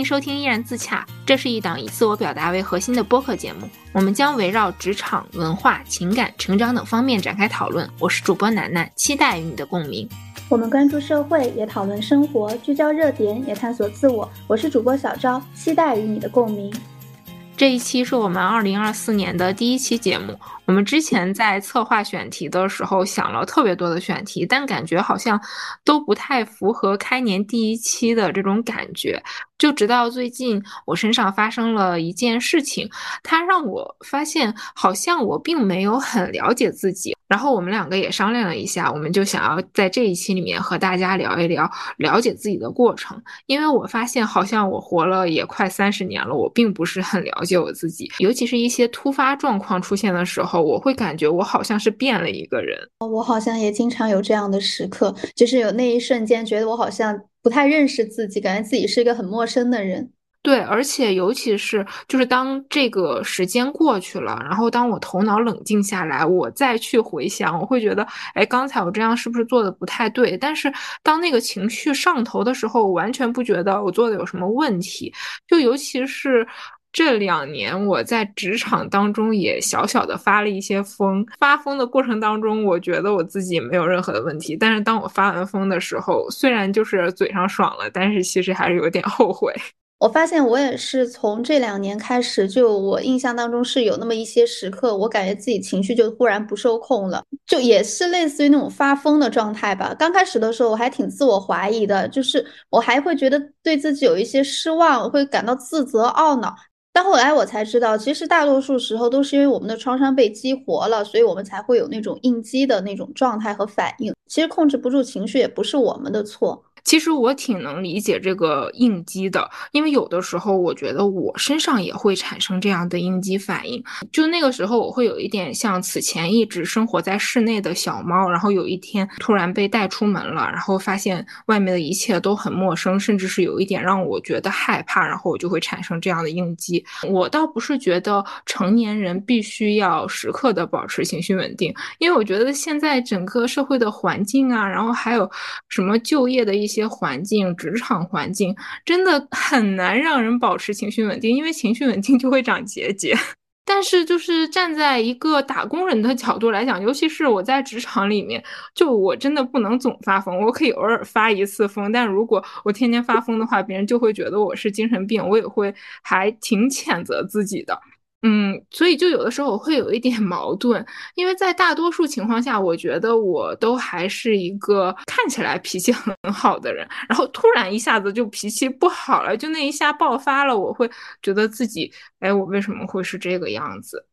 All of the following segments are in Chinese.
迎收听《依然自洽》，这是一档以自我表达为核心的播客节目。我们将围绕职场、文化、情感、成长等方面展开讨论。我是主播楠楠，期待与你的共鸣。我们关注社会，也讨论生活，聚焦热点，也探索自我。我是主播小昭，期待与你的共鸣。这一期是我们二零二四年的第一期节目。我们之前在策划选题的时候想了特别多的选题，但感觉好像都不太符合开年第一期的这种感觉。就直到最近，我身上发生了一件事情，它让我发现好像我并没有很了解自己。然后我们两个也商量了一下，我们就想要在这一期里面和大家聊一聊了解自己的过程。因为我发现好像我活了也快三十年了，我并不是很了解我自己，尤其是一些突发状况出现的时候，我会感觉我好像是变了一个人。我好像也经常有这样的时刻，就是有那一瞬间觉得我好像。不太认识自己，感觉自己是一个很陌生的人。对，而且尤其是就是当这个时间过去了，然后当我头脑冷静下来，我再去回想，我会觉得，哎，刚才我这样是不是做的不太对？但是当那个情绪上头的时候，我完全不觉得我做的有什么问题。就尤其是。这两年我在职场当中也小小的发了一些疯，发疯的过程当中，我觉得我自己没有任何的问题。但是当我发完疯的时候，虽然就是嘴上爽了，但是其实还是有点后悔。我发现我也是从这两年开始，就我印象当中是有那么一些时刻，我感觉自己情绪就忽然不受控了，就也是类似于那种发疯的状态吧。刚开始的时候我还挺自我怀疑的，就是我还会觉得对自己有一些失望，会感到自责、懊恼。但后来我才知道，其实大多数时候都是因为我们的创伤被激活了，所以我们才会有那种应激的那种状态和反应。其实控制不住情绪也不是我们的错。其实我挺能理解这个应激的，因为有的时候我觉得我身上也会产生这样的应激反应。就那个时候，我会有一点像此前一直生活在室内的小猫，然后有一天突然被带出门了，然后发现外面的一切都很陌生，甚至是有一点让我觉得害怕，然后我就会产生这样的应激。我倒不是觉得成年人必须要时刻的保持情绪稳定，因为我觉得现在整个社会的环境啊，然后还有什么就业的一些。些环境，职场环境真的很难让人保持情绪稳定，因为情绪稳定就会长结节。但是，就是站在一个打工人的角度来讲，尤其是我在职场里面，就我真的不能总发疯，我可以偶尔发一次疯，但如果我天天发疯的话，别人就会觉得我是精神病，我也会还挺谴责自己的。嗯，所以就有的时候我会有一点 矛盾，因为在大多数情况下，我觉得我都还是一个看起来脾气很 好的人，然后突然一下子就脾气不好了，就那一下爆发了，我会觉得自己，哎，我为什么会是这个样子？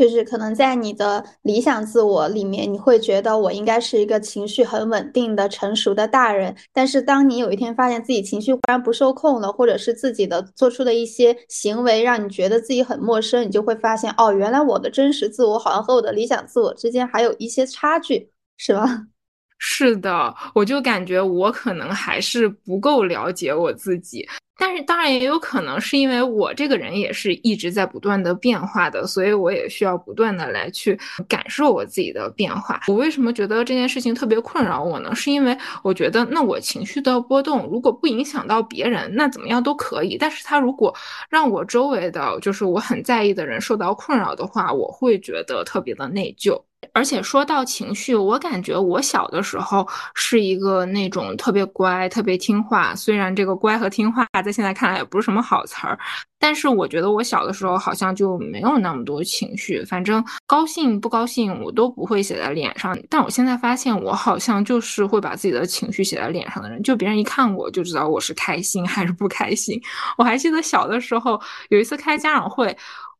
就是可能在你的理想自我里面，你会觉得我应该是一个情绪很稳定的成熟的大人。但是当你有一天发现自己情绪忽然不受控了，或者是自己的做出的一些行为让你觉得自己很陌生，你就会发现哦，原来我的真实自我好像和我的理想自我之间还有一些差距，是吗？是的，我就感觉我可能还是不够了解我自己。但是当然也有可能是因为我这个人也是一直在不断的变化的，所以我也需要不断的来去感受我自己的变化。我为什么觉得这件事情特别困扰我呢？是因为我觉得那我情绪的波动如果不影响到别人，那怎么样都可以。但是他如果让我周围的就是我很在意的人受到困扰的话，我会觉得特别的内疚。而且说到情绪，我感觉我小的时候是一个那种特别乖、特别听话。虽然这个乖和听话在现在看来也不是什么好词儿，但是我觉得我小的时候好像就没有那么多情绪。反正高兴不高兴我都不会写在脸上。但我现在发现，我好像就是会把自己的情绪写在脸上的人。就别人一看我就知道我是开心还是不开心。我还记得小的时候有一次开家长会，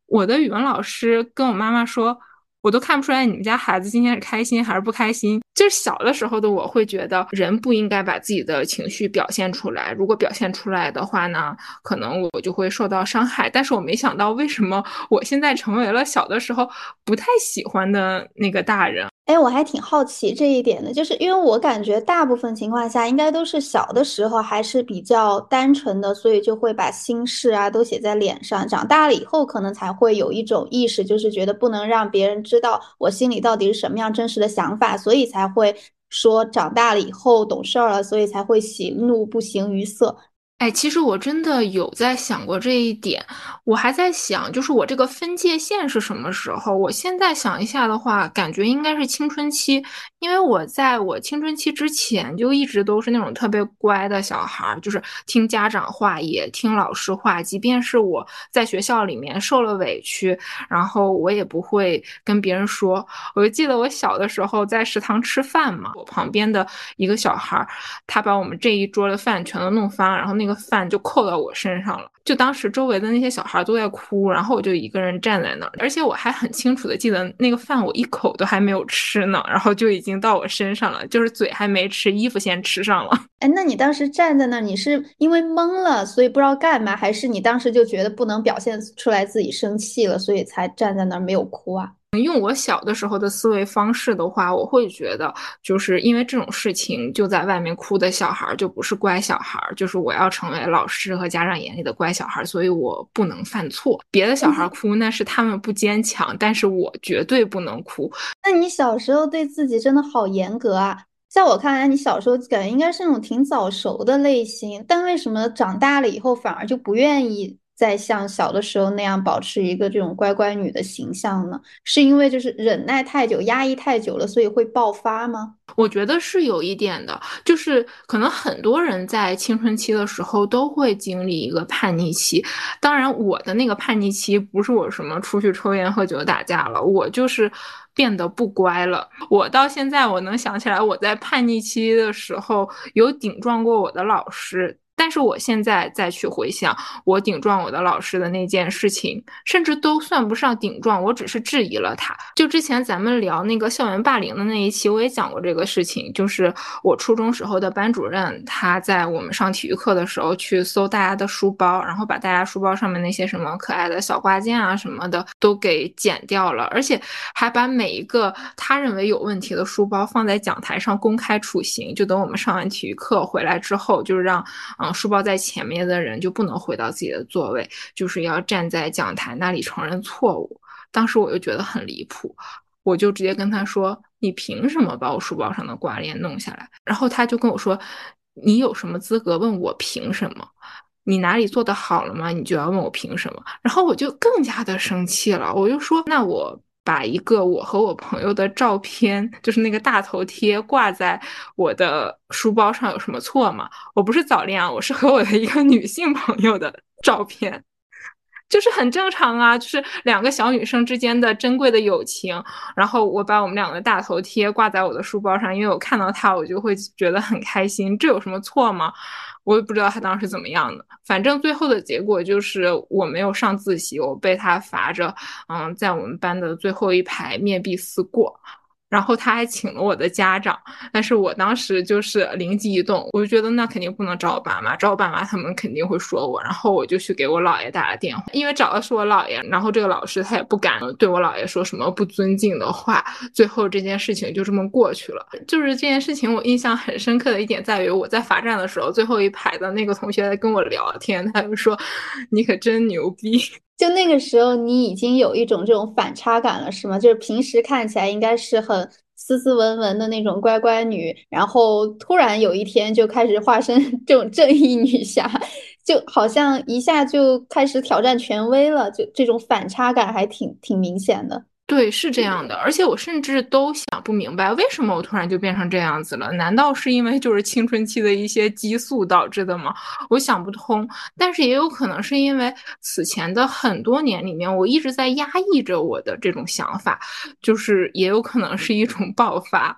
我的语文老师跟我妈妈说。我都看不出来你们家孩子今天是开心还是不开心。就是小的时候的我会觉得人不应该把自己的情绪表现出来，如果表现出来的话呢，可能我就会受到伤害。但是我没想到为什么我现在成为了小的时候不太喜欢的那个大人。哎，我还挺好奇这一点的，就是因为我感觉大部分情况下应该都是小的时候还是比较单纯的，所以就会把心事啊都写在脸上。长大了以后，可能才会有一种意识，就是觉得不能让别人知道我心里到底是什么样真实的想法，所以才会说长大了以后懂事儿了，所以才会喜怒不形于色。哎，其实我真的有在想过这一点，我还在想，就是我这个分界线是什么时候？我现在想一下的话，感觉应该是青春期，因为我在我青春期之前就一直都是那种特别乖的小孩儿，就是听家长话，也听老师话，即便是我在学校里面受了委屈，然后我也不会跟别人说。我就记得我小的时候在食堂吃饭嘛，我旁边的一个小孩儿，他把我们这一桌的饭全都弄翻了，然后那个。饭就扣到我身上了，就当时周围的那些小孩都在哭，然后我就一个人站在那儿，而且我还很清楚的记得那个饭我一口都还没有吃呢，然后就已经到我身上了，就是嘴还没吃，衣服先吃上了。哎，那你当时站在那儿，你是因为懵了，所以不知道干嘛，还是你当时就觉得不能表现出来自己生气了，所以才站在那儿没有哭啊？用我小的时候的思维方式的话，我会觉得，就是因为这种事情就在外面哭的小孩儿就不是乖小孩儿，就是我要成为老师和家长眼里的乖小孩儿，所以我不能犯错。别的小孩儿哭那是他们不坚强，但是我绝对不能哭。那你小时候对自己真的好严格啊！在我看来，你小时候感觉应该是那种挺早熟的类型，但为什么长大了以后反而就不愿意？再像小的时候那样保持一个这种乖乖女的形象呢？是因为就是忍耐太久、压抑太久了，所以会爆发吗？我觉得是有一点的，就是可能很多人在青春期的时候都会经历一个叛逆期。当然，我的那个叛逆期不是我什么出去抽烟喝酒打架了，我就是变得不乖了。我到现在我能想起来，我在叛逆期的时候有顶撞过我的老师。但是我现在再去回想我顶撞我的老师的那件事情，甚至都算不上顶撞，我只是质疑了他。就之前咱们聊那个校园霸凌的那一期，我也讲过这个事情。就是我初中时候的班主任，他在我们上体育课的时候去搜大家的书包，然后把大家书包上面那些什么可爱的小挂件啊什么的都给剪掉了，而且还把每一个他认为有问题的书包放在讲台上公开处刑。就等我们上完体育课回来之后，就是让嗯。书包在前面的人就不能回到自己的座位，就是要站在讲台那里承认错误。当时我就觉得很离谱，我就直接跟他说：“你凭什么把我书包上的挂链弄下来？”然后他就跟我说：“你有什么资格问我凭什么？你哪里做的好了吗？你就要问我凭什么？”然后我就更加的生气了，我就说：“那我。”把一个我和我朋友的照片，就是那个大头贴挂在我的书包上，有什么错吗？我不是早恋啊，我是和我的一个女性朋友的照片，就是很正常啊，就是两个小女生之间的珍贵的友情。然后我把我们两个大头贴挂在我的书包上，因为我看到它，我就会觉得很开心，这有什么错吗？我也不知道他当时怎么样的，反正最后的结果就是我没有上自习，我被他罚着，嗯，在我们班的最后一排面壁思过。然后他还请了我的家长，但是我当时就是灵机一动，我就觉得那肯定不能找我爸妈，找我爸妈他们肯定会说我，然后我就去给我姥爷打了电话，因为找的是我姥爷，然后这个老师他也不敢对我姥爷说什么不尊敬的话，最后这件事情就这么过去了。就是这件事情我印象很深刻的一点在于，我在罚站的时候，最后一排的那个同学在跟我聊天，他就说你可真牛逼。就那个时候，你已经有一种这种反差感了，是吗？就是平时看起来应该是很斯斯文文的那种乖乖女，然后突然有一天就开始化身 这种正义女侠，就好像一下就开始挑战权威了，就这种反差感还挺挺明显的。对，是这样的，而且我甚至都想不明白，为什么我突然就变成这样子了？难道是因为就是青春期的一些激素导致的吗？我想不通。但是也有可能是因为此前的很多年里面，我一直在压抑着我的这种想法，就是也有可能是一种爆发。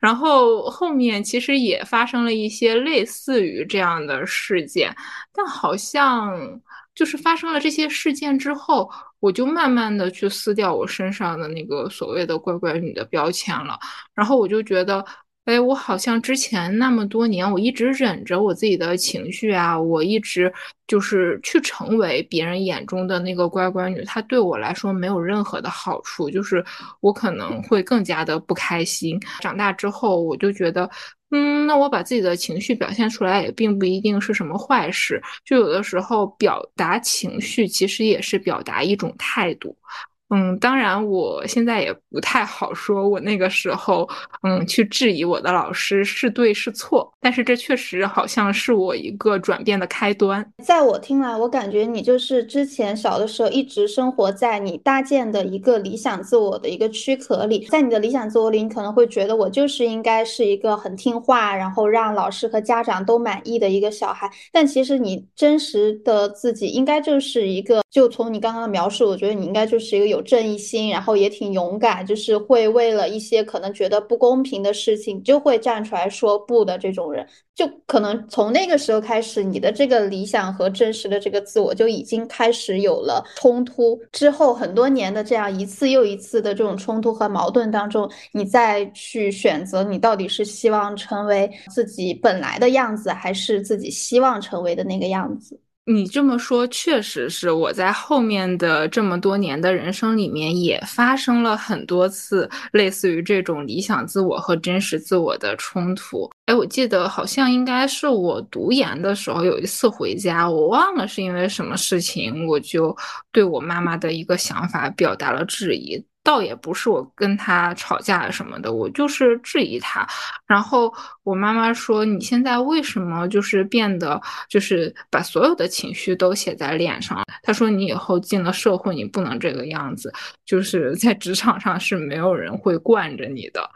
然后后面其实也发生了一些类似于这样的事件，但好像。就是发生了这些事件之后，我就慢慢的去撕掉我身上的那个所谓的乖乖女的标签了，然后我就觉得。哎，我好像之前那么多年，我一直忍着我自己的情绪啊，我一直就是去成为别人眼中的那个乖乖女，她对我来说没有任何的好处，就是我可能会更加的不开心。长大之后，我就觉得，嗯，那我把自己的情绪表现出来也并不一定是什么坏事，就有的时候表达情绪其实也是表达一种态度。嗯，当然，我现在也不太好说，我那个时候，嗯，去质疑我的老师是对是错，但是这确实好像是我一个转变的开端。在我听来，我感觉你就是之前小的时候一直生活在你搭建的一个理想自我的一个躯壳里，在你的理想自我里，你可能会觉得我就是应该是一个很听话，然后让老师和家长都满意的一个小孩，但其实你真实的自己应该就是一个，就从你刚刚的描述，我觉得你应该就是一个有。有正义心，然后也挺勇敢，就是会为了一些可能觉得不公平的事情，就会站出来说不的这种人，就可能从那个时候开始，你的这个理想和真实的这个自我就已经开始有了冲突。之后很多年的这样一次又一次的这种冲突和矛盾当中，你再去选择，你到底是希望成为自己本来的样子，还是自己希望成为的那个样子？你这么说，确实是我在后面的这么多年的人生里面，也发生了很多次类似于这种理想自我和真实自我的冲突。哎，我记得好像应该是我读研的时候，有一次回家，我忘了是因为什么事情，我就对我妈妈的一个想法表达了质疑。倒也不是我跟他吵架什么的，我就是质疑他。然后我妈妈说：“你现在为什么就是变得就是把所有的情绪都写在脸上？”她说：“你以后进了社会，你不能这个样子，就是在职场上是没有人会惯着你的。”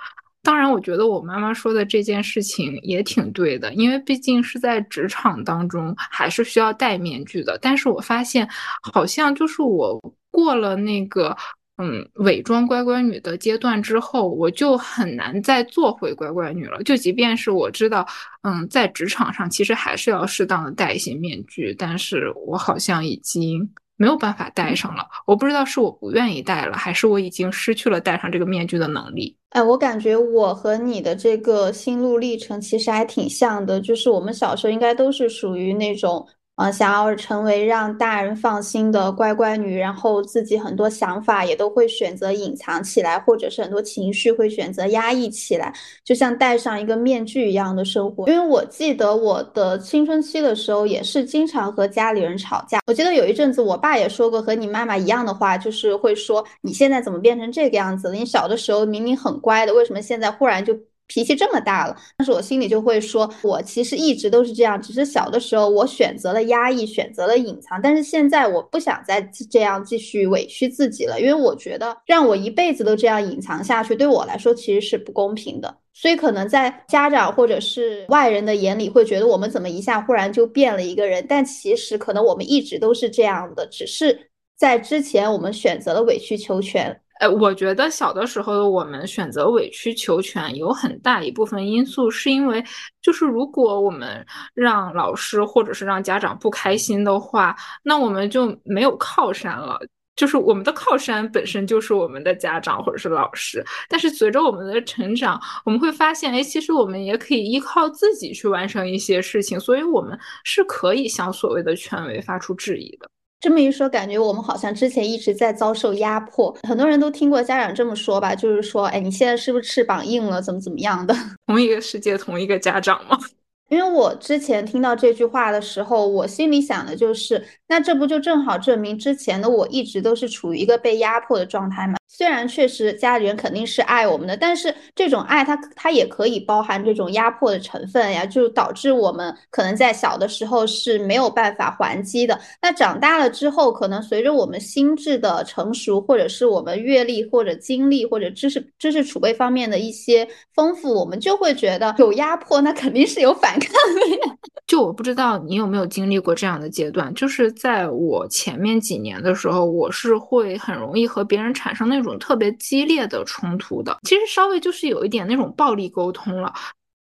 当然，我觉得我妈妈说的这件事情也挺对的，因为毕竟是在职场当中，还是需要戴面具的。但是我发现，好像就是我过了那个。嗯，伪装乖乖女的阶段之后，我就很难再做回乖乖女了。就即便是我知道，嗯，在职场上其实还是要适当的戴一些面具，但是我好像已经没有办法戴上了。我不知道是我不愿意戴了，还是我已经失去了戴上这个面具的能力。哎，我感觉我和你的这个心路历程其实还挺像的，就是我们小时候应该都是属于那种。呃，想要成为让大人放心的乖乖女，然后自己很多想法也都会选择隐藏起来，或者是很多情绪会选择压抑起来，就像戴上一个面具一样的生活。因为我记得我的青春期的时候，也是经常和家里人吵架。我记得有一阵子，我爸也说过和你妈妈一样的话，就是会说你现在怎么变成这个样子了？你小的时候明明很乖的，为什么现在忽然就？脾气这么大了，但是我心里就会说，我其实一直都是这样，只是小的时候我选择了压抑，选择了隐藏，但是现在我不想再这样继续委屈自己了，因为我觉得让我一辈子都这样隐藏下去，对我来说其实是不公平的。所以可能在家长或者是外人的眼里，会觉得我们怎么一下忽然就变了一个人，但其实可能我们一直都是这样的，只是在之前我们选择了委曲求全。哎，我觉得小的时候的我们选择委曲求全，有很大一部分因素是因为，就是如果我们让老师或者是让家长不开心的话，那我们就没有靠山了。就是我们的靠山本身就是我们的家长或者是老师。但是随着我们的成长，我们会发现，哎，其实我们也可以依靠自己去完成一些事情，所以我们是可以向所谓的权威发出质疑的。这么一说，感觉我们好像之前一直在遭受压迫。很多人都听过家长这么说吧，就是说，哎，你现在是不是翅膀硬了，怎么怎么样的？同一个世界，同一个家长吗？因为我之前听到这句话的时候，我心里想的就是，那这不就正好证明之前的我一直都是处于一个被压迫的状态吗？虽然确实家里人肯定是爱我们的，但是这种爱它它也可以包含这种压迫的成分呀，就导致我们可能在小的时候是没有办法还击的。那长大了之后，可能随着我们心智的成熟，或者是我们阅历或者经历或者知识知识储备方面的一些丰富，我们就会觉得有压迫，那肯定是有反抗力。就我不知道你有没有经历过这样的阶段，就是在我前面几年的时候，我是会很容易和别人产生那种特别激烈的冲突的。其实稍微就是有一点那种暴力沟通了。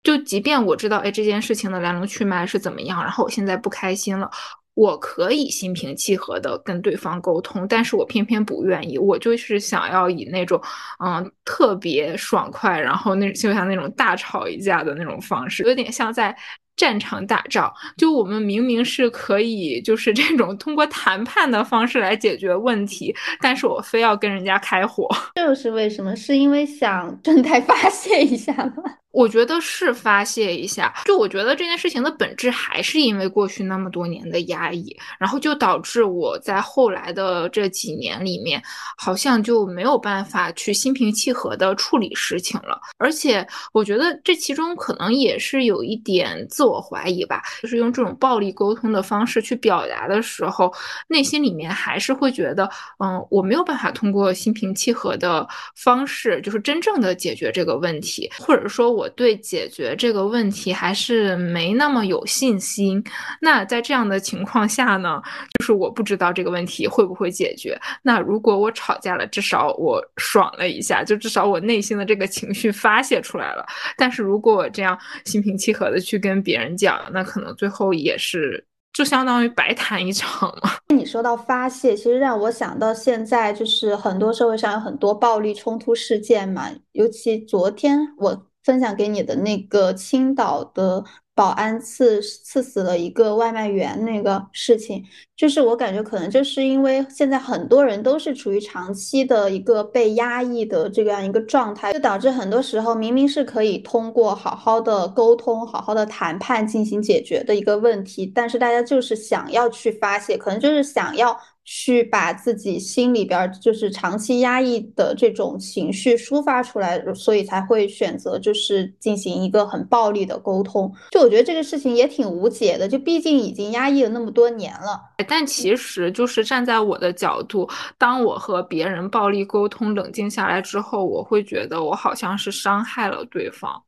就即便我知道，哎，这件事情的来龙去脉是怎么样，然后我现在不开心了，我可以心平气和的跟对方沟通，但是我偏偏不愿意，我就是想要以那种嗯特别爽快，然后那就像那种大吵一架的那种方式，有点像在。战场打仗，就我们明明是可以，就是这种通过谈判的方式来解决问题，但是我非要跟人家开火，这又是为什么？是因为想正太发泄一下吗？我觉得是发泄一下，就我觉得这件事情的本质还是因为过去那么多年的压抑，然后就导致我在后来的这几年里面，好像就没有办法去心平气和的处理事情了。而且我觉得这其中可能也是有一点自我怀疑吧，就是用这种暴力沟通的方式去表达的时候，内心里面还是会觉得，嗯，我没有办法通过心平气和的方式，就是真正的解决这个问题，或者说我。我对解决这个问题还是没那么有信心。那在这样的情况下呢，就是我不知道这个问题会不会解决。那如果我吵架了，至少我爽了一下，就至少我内心的这个情绪发泄出来了。但是如果我这样心平气和的去跟别人讲，那可能最后也是就相当于白谈一场嘛。你说到发泄，其实让我想到现在就是很多社会上有很多暴力冲突事件嘛，尤其昨天我。分享给你的那个青岛的保安刺刺死了一个外卖员那个事情，就是我感觉可能就是因为现在很多人都是处于长期的一个被压抑的这样一个状态，就导致很多时候明明是可以通过好好的沟通、好好的谈判进行解决的一个问题，但是大家就是想要去发泄，可能就是想要。去把自己心里边就是长期压抑的这种情绪抒发出来，所以才会选择就是进行一个很暴力的沟通。就我觉得这个事情也挺无解的，就毕竟已经压抑了那么多年了。但其实就是站在我的角度，当我和别人暴力沟通冷静下来之后，我会觉得我好像是伤害了对方，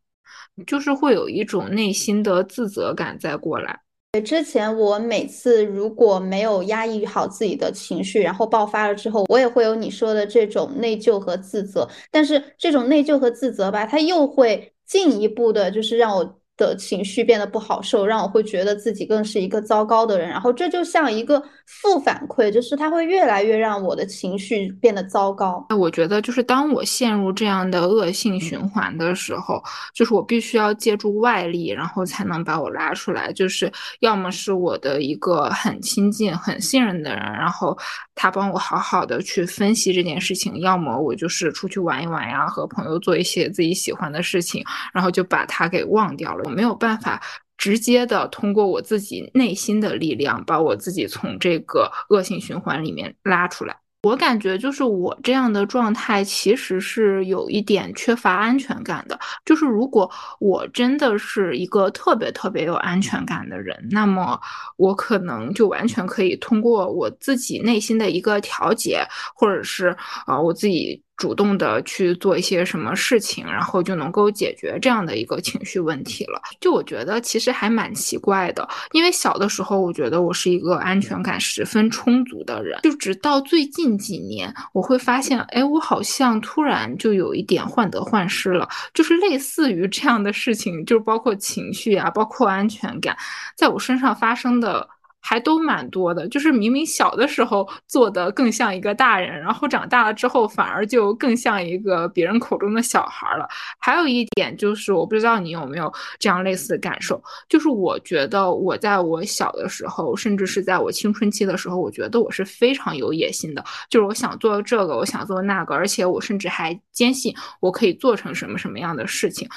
就是会有一种内心的自责感再过来。之前我每次如果没有压抑好自己的情绪，然后爆发了之后，我也会有你说的这种内疚和自责。但是这种内疚和自责吧，它又会进一步的，就是让我。的情绪变得不好受，让我会觉得自己更是一个糟糕的人，然后这就像一个负反馈，就是它会越来越让我的情绪变得糟糕。那我觉得，就是当我陷入这样的恶性循环的时候，就是我必须要借助外力，然后才能把我拉出来。就是要么是我的一个很亲近、很信任的人，然后他帮我好好的去分析这件事情；要么我就是出去玩一玩呀，和朋友做一些自己喜欢的事情，然后就把他给忘掉了。我没有办法直接的通过我自己内心的力量把我自己从这个恶性循环里面拉出来。我感觉就是我这样的状态其实是有一点缺乏安全感的。就是如果我真的是一个特别特别有安全感的人，那么我可能就完全可以通过我自己内心的一个调节，或者是啊我自己。主动的去做一些什么事情，然后就能够解决这样的一个情绪问题了。就我觉得其实还蛮奇怪的，因为小的时候我觉得我是一个安全感十分充足的人，就直到最近几年，我会发现，哎，我好像突然就有一点患得患失了，就是类似于这样的事情，就是包括情绪啊，包括安全感，在我身上发生的。还都蛮多的，就是明明小的时候做的更像一个大人，然后长大了之后反而就更像一个别人口中的小孩了。还有一点就是，我不知道你有没有这样类似的感受，就是我觉得我在我小的时候，甚至是在我青春期的时候，我觉得我是非常有野心的，就是我想做这个，我想做那个，而且我甚至还坚信我可以做成什么什么样的事情。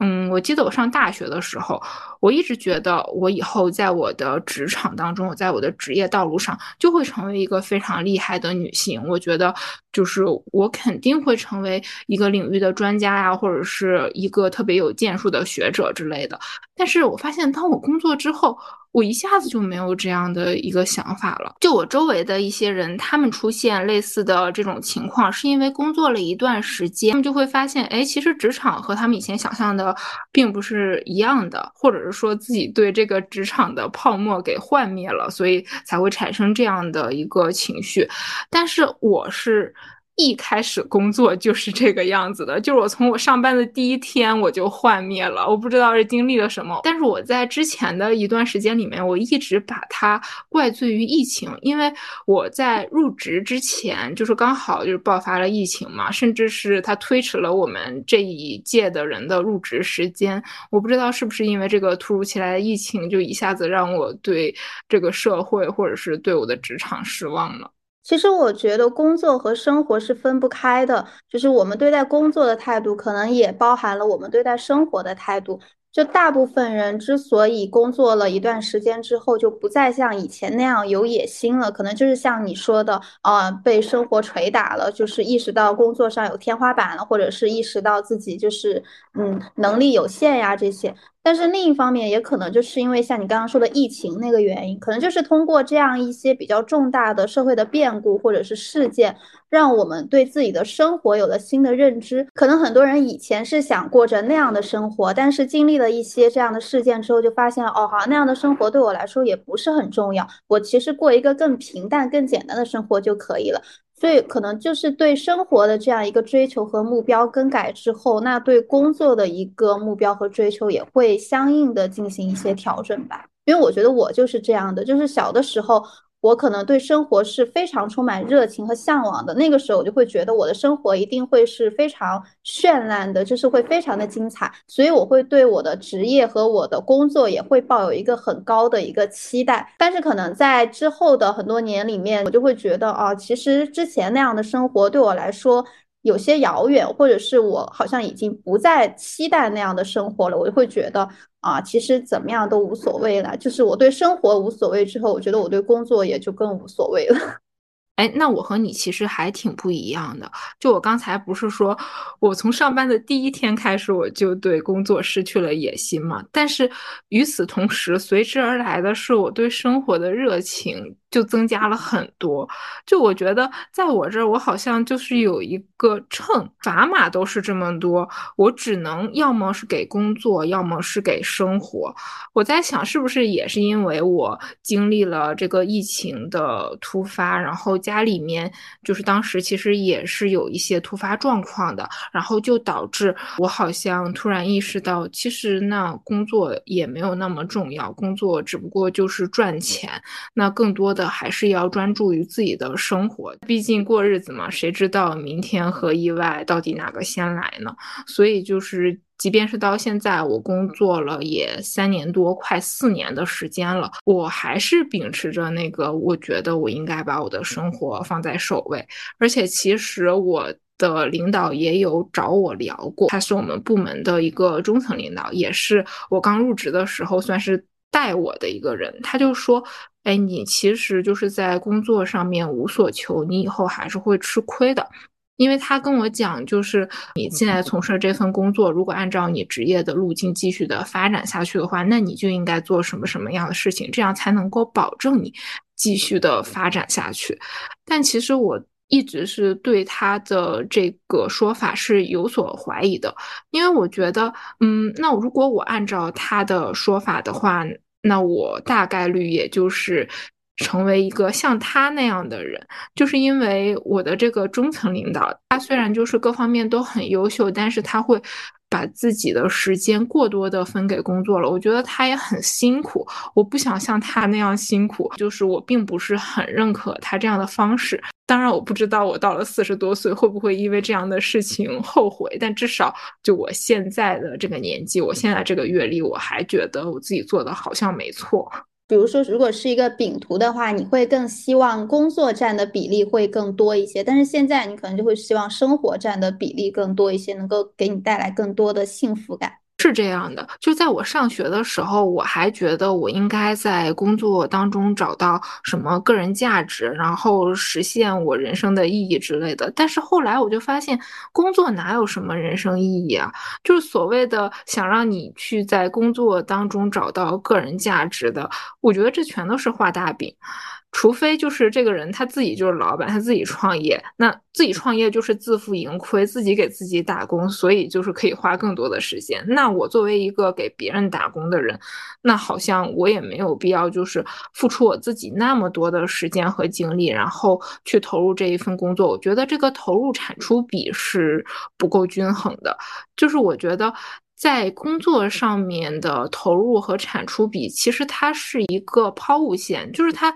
嗯，我记得我上大学的时候，我一直觉得我以后在我的职场当中，我在我的职业道路上就会成为一个非常厉害的女性。我觉得就是我肯定会成为一个领域的专家呀，或者是一个特别有建树的学者之类的。但是我发现，当我工作之后，我一下子就没有这样的一个想法了。就我周围的一些人，他们出现类似的这种情况，是因为工作了一段时间，他们就会发现，哎，其实职场和他们以前想象的并不是一样的，或者是说自己对这个职场的泡沫给幻灭了，所以才会产生这样的一个情绪。但是我是。一开始工作就是这个样子的，就是我从我上班的第一天我就幻灭了，我不知道是经历了什么。但是我在之前的一段时间里面，我一直把它怪罪于疫情，因为我在入职之前就是刚好就是爆发了疫情嘛，甚至是它推迟了我们这一届的人的入职时间。我不知道是不是因为这个突如其来的疫情，就一下子让我对这个社会或者是对我的职场失望了。其实我觉得工作和生活是分不开的，就是我们对待工作的态度，可能也包含了我们对待生活的态度。就大部分人之所以工作了一段时间之后就不再像以前那样有野心了，可能就是像你说的，啊，被生活捶打了，就是意识到工作上有天花板了，或者是意识到自己就是嗯能力有限呀这些。但是另一方面，也可能就是因为像你刚刚说的疫情那个原因，可能就是通过这样一些比较重大的社会的变故或者是事件。让我们对自己的生活有了新的认知。可能很多人以前是想过着那样的生活，但是经历了一些这样的事件之后，就发现哦，好像那样的生活对我来说也不是很重要。我其实过一个更平淡、更简单的生活就可以了。所以，可能就是对生活的这样一个追求和目标更改之后，那对工作的一个目标和追求也会相应的进行一些调整吧。因为我觉得我就是这样的，就是小的时候。我可能对生活是非常充满热情和向往的，那个时候我就会觉得我的生活一定会是非常绚烂的，就是会非常的精彩，所以我会对我的职业和我的工作也会抱有一个很高的一个期待。但是可能在之后的很多年里面，我就会觉得啊，其实之前那样的生活对我来说。有些遥远，或者是我好像已经不再期待那样的生活了，我就会觉得啊，其实怎么样都无所谓了。就是我对生活无所谓之后，我觉得我对工作也就更无所谓了。哎，那我和你其实还挺不一样的。就我刚才不是说，我从上班的第一天开始，我就对工作失去了野心嘛？但是与此同时，随之而来的是我对生活的热情。就增加了很多，就我觉得在我这儿，我好像就是有一个秤，砝码都是这么多，我只能要么是给工作，要么是给生活。我在想，是不是也是因为我经历了这个疫情的突发，然后家里面就是当时其实也是有一些突发状况的，然后就导致我好像突然意识到，其实那工作也没有那么重要，工作只不过就是赚钱，那更多。的还是要专注于自己的生活，毕竟过日子嘛，谁知道明天和意外到底哪个先来呢？所以就是，即便是到现在，我工作了也三年多，快四年的时间了，我还是秉持着那个，我觉得我应该把我的生活放在首位。而且其实我的领导也有找我聊过，他是我们部门的一个中层领导，也是我刚入职的时候算是带我的一个人，他就说。哎，你其实就是在工作上面无所求，你以后还是会吃亏的。因为他跟我讲，就是你现在从事这份工作，如果按照你职业的路径继续的发展下去的话，那你就应该做什么什么样的事情，这样才能够保证你继续的发展下去。但其实我一直是对他的这个说法是有所怀疑的，因为我觉得，嗯，那如果我按照他的说法的话。那我大概率也就是成为一个像他那样的人，就是因为我的这个中层领导，他虽然就是各方面都很优秀，但是他会把自己的时间过多的分给工作了。我觉得他也很辛苦，我不想像他那样辛苦，就是我并不是很认可他这样的方式。当然，我不知道我到了四十多岁会不会因为这样的事情后悔，但至少就我现在的这个年纪，我现在这个阅历，我还觉得我自己做的好像没错。比如说，如果是一个饼图的话，你会更希望工作占的比例会更多一些，但是现在你可能就会希望生活占的比例更多一些，能够给你带来更多的幸福感。是这样的，就在我上学的时候，我还觉得我应该在工作当中找到什么个人价值，然后实现我人生的意义之类的。但是后来我就发现，工作哪有什么人生意义啊？就是所谓的想让你去在工作当中找到个人价值的，我觉得这全都是画大饼。除非就是这个人他自己就是老板，他自己创业，那自己创业就是自负盈亏，自己给自己打工，所以就是可以花更多的时间。那我作为一个给别人打工的人，那好像我也没有必要就是付出我自己那么多的时间和精力，然后去投入这一份工作。我觉得这个投入产出比是不够均衡的。就是我觉得在工作上面的投入和产出比，其实它是一个抛物线，就是它。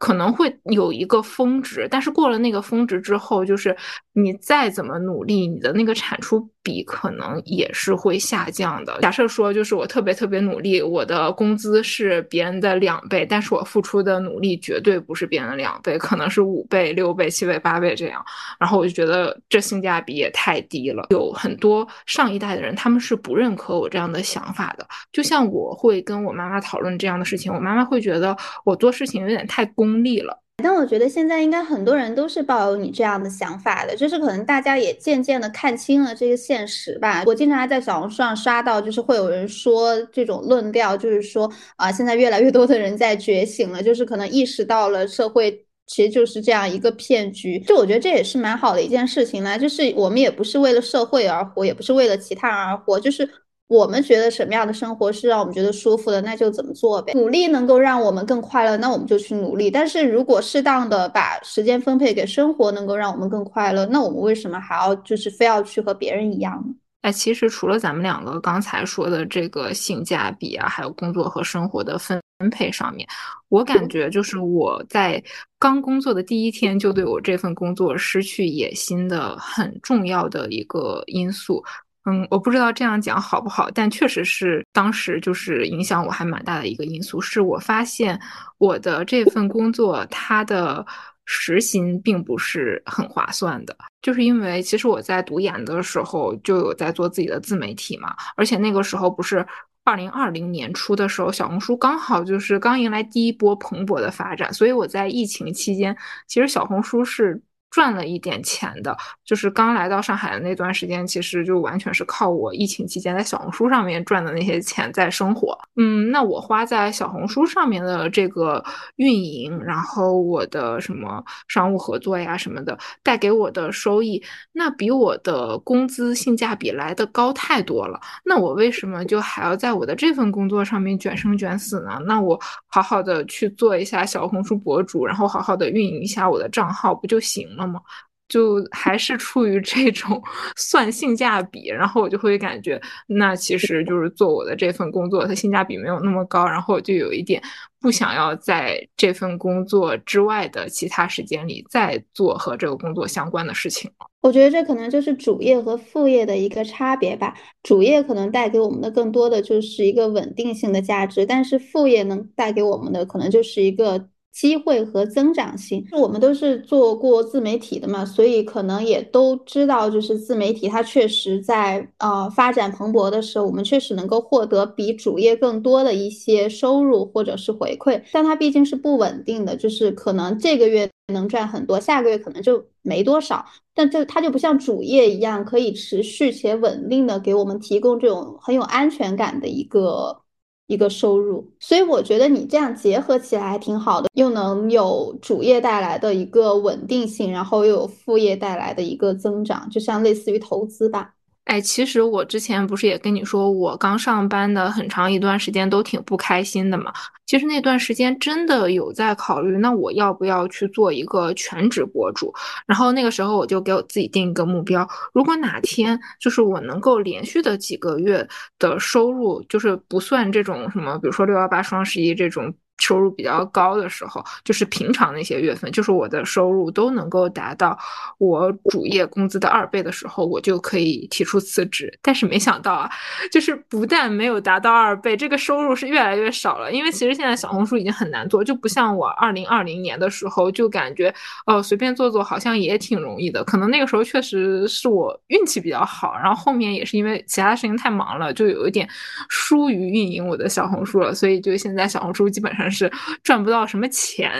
可能会有一个峰值，但是过了那个峰值之后，就是你再怎么努力，你的那个产出比可能也是会下降的。假设说，就是我特别特别努力，我的工资是别人的两倍，但是我付出的努力绝对不是别人的两倍，可能是五倍、六倍、七倍、八倍这样。然后我就觉得这性价比也太低了。有很多上一代的人，他们是不认可我这样的想法的。就像我会跟我妈妈讨论这样的事情，我妈妈会觉得我做事情有点太功利了。但我觉得现在应该很多人都是抱有你这样的想法的，就是可能大家也渐渐的看清了这个现实吧。我经常还在小红书上刷到，就是会有人说这种论调，就是说啊，现在越来越多的人在觉醒了，就是可能意识到了社会其实就是这样一个骗局。就我觉得这也是蛮好的一件事情呢，就是我们也不是为了社会而活，也不是为了其他人而活，就是。我们觉得什么样的生活是让我们觉得舒服的，那就怎么做呗。努力能够让我们更快乐，那我们就去努力。但是如果适当的把时间分配给生活，能够让我们更快乐，那我们为什么还要就是非要去和别人一样呢？哎，其实除了咱们两个刚才说的这个性价比啊，还有工作和生活的分配上面，我感觉就是我在刚工作的第一天就对我这份工作失去野心的很重要的一个因素。嗯，我不知道这样讲好不好，但确实是当时就是影响我还蛮大的一个因素，是我发现我的这份工作它的时薪并不是很划算的，就是因为其实我在读研的时候就有在做自己的自媒体嘛，而且那个时候不是二零二零年初的时候，小红书刚好就是刚迎来第一波蓬勃的发展，所以我在疫情期间，其实小红书是。赚了一点钱的，就是刚来到上海的那段时间，其实就完全是靠我疫情期间在小红书上面赚的那些钱在生活。嗯，那我花在小红书上面的这个运营，然后我的什么商务合作呀什么的，带给我的收益，那比我的工资性价比来的高太多了。那我为什么就还要在我的这份工作上面卷生卷死呢？那我好好的去做一下小红书博主，然后好好的运营一下我的账号，不就行？那么，就还是处于这种 算性价比，然后我就会感觉，那其实就是做我的这份工作，它性价比没有那么高，然后我就有一点不想要在这份工作之外的其他时间里再做和这个工作相关的事情了。我觉得这可能就是主业和副业的一个差别吧。主业可能带给我们的更多的就是一个稳定性的价值，但是副业能带给我们的可能就是一个。机会和增长性，我们都是做过自媒体的嘛，所以可能也都知道，就是自媒体它确实在呃发展蓬勃的时候，我们确实能够获得比主业更多的一些收入或者是回馈，但它毕竟是不稳定的，就是可能这个月能赚很多，下个月可能就没多少，但这它就不像主业一样可以持续且稳定的给我们提供这种很有安全感的一个。一个收入，所以我觉得你这样结合起来还挺好的，又能有主业带来的一个稳定性，然后又有副业带来的一个增长，就像类似于投资吧。哎，其实我之前不是也跟你说，我刚上班的很长一段时间都挺不开心的嘛。其实那段时间真的有在考虑，那我要不要去做一个全职博主？然后那个时候我就给我自己定一个目标，如果哪天就是我能够连续的几个月的收入，就是不算这种什么，比如说六幺八、双十一这种。收入比较高的时候，就是平常那些月份，就是我的收入都能够达到我主业工资的二倍的时候，我就可以提出辞职。但是没想到啊，就是不但没有达到二倍，这个收入是越来越少了。因为其实现在小红书已经很难做，就不像我二零二零年的时候，就感觉哦随便做做好像也挺容易的。可能那个时候确实是我运气比较好，然后后面也是因为其他事情太忙了，就有一点疏于运营我的小红书了。所以就现在小红书基本上。是赚不到什么钱，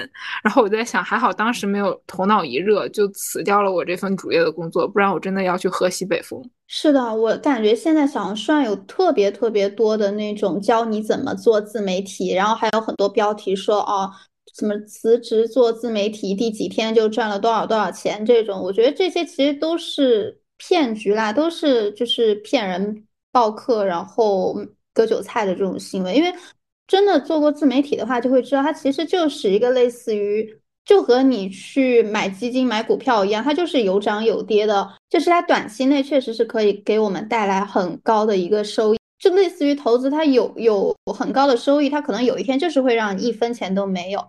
然后我在想，还好当时没有头脑一热就辞掉了我这份主业的工作，不然我真的要去喝西北风。是的，我感觉现在小红书上有特别特别多的那种教你怎么做自媒体，然后还有很多标题说哦，什么辞职做自媒体第几天就赚了多少多少钱这种，我觉得这些其实都是骗局啦，都是就是骗人报课然后割韭菜的这种行为，因为。真的做过自媒体的话，就会知道它其实就是一个类似于，就和你去买基金、买股票一样，它就是有涨有跌的。就是它短期内确实是可以给我们带来很高的一个收益，就类似于投资，它有有很高的收益，它可能有一天就是会让你一分钱都没有。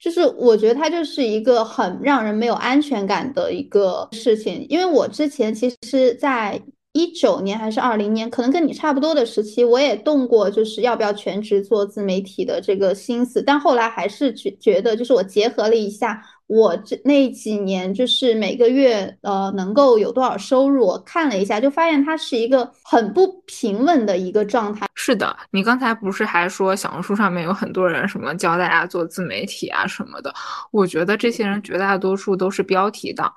就是我觉得它就是一个很让人没有安全感的一个事情，因为我之前其实，在一九年还是二零年，可能跟你差不多的时期，我也动过就是要不要全职做自媒体的这个心思，但后来还是觉觉得，就是我结合了一下。我这那几年就是每个月呃能够有多少收入，我看了一下，就发现它是一个很不平稳的一个状态。是的，你刚才不是还说小红书上面有很多人什么教大家做自媒体啊什么的？我觉得这些人绝大多数都是标题党。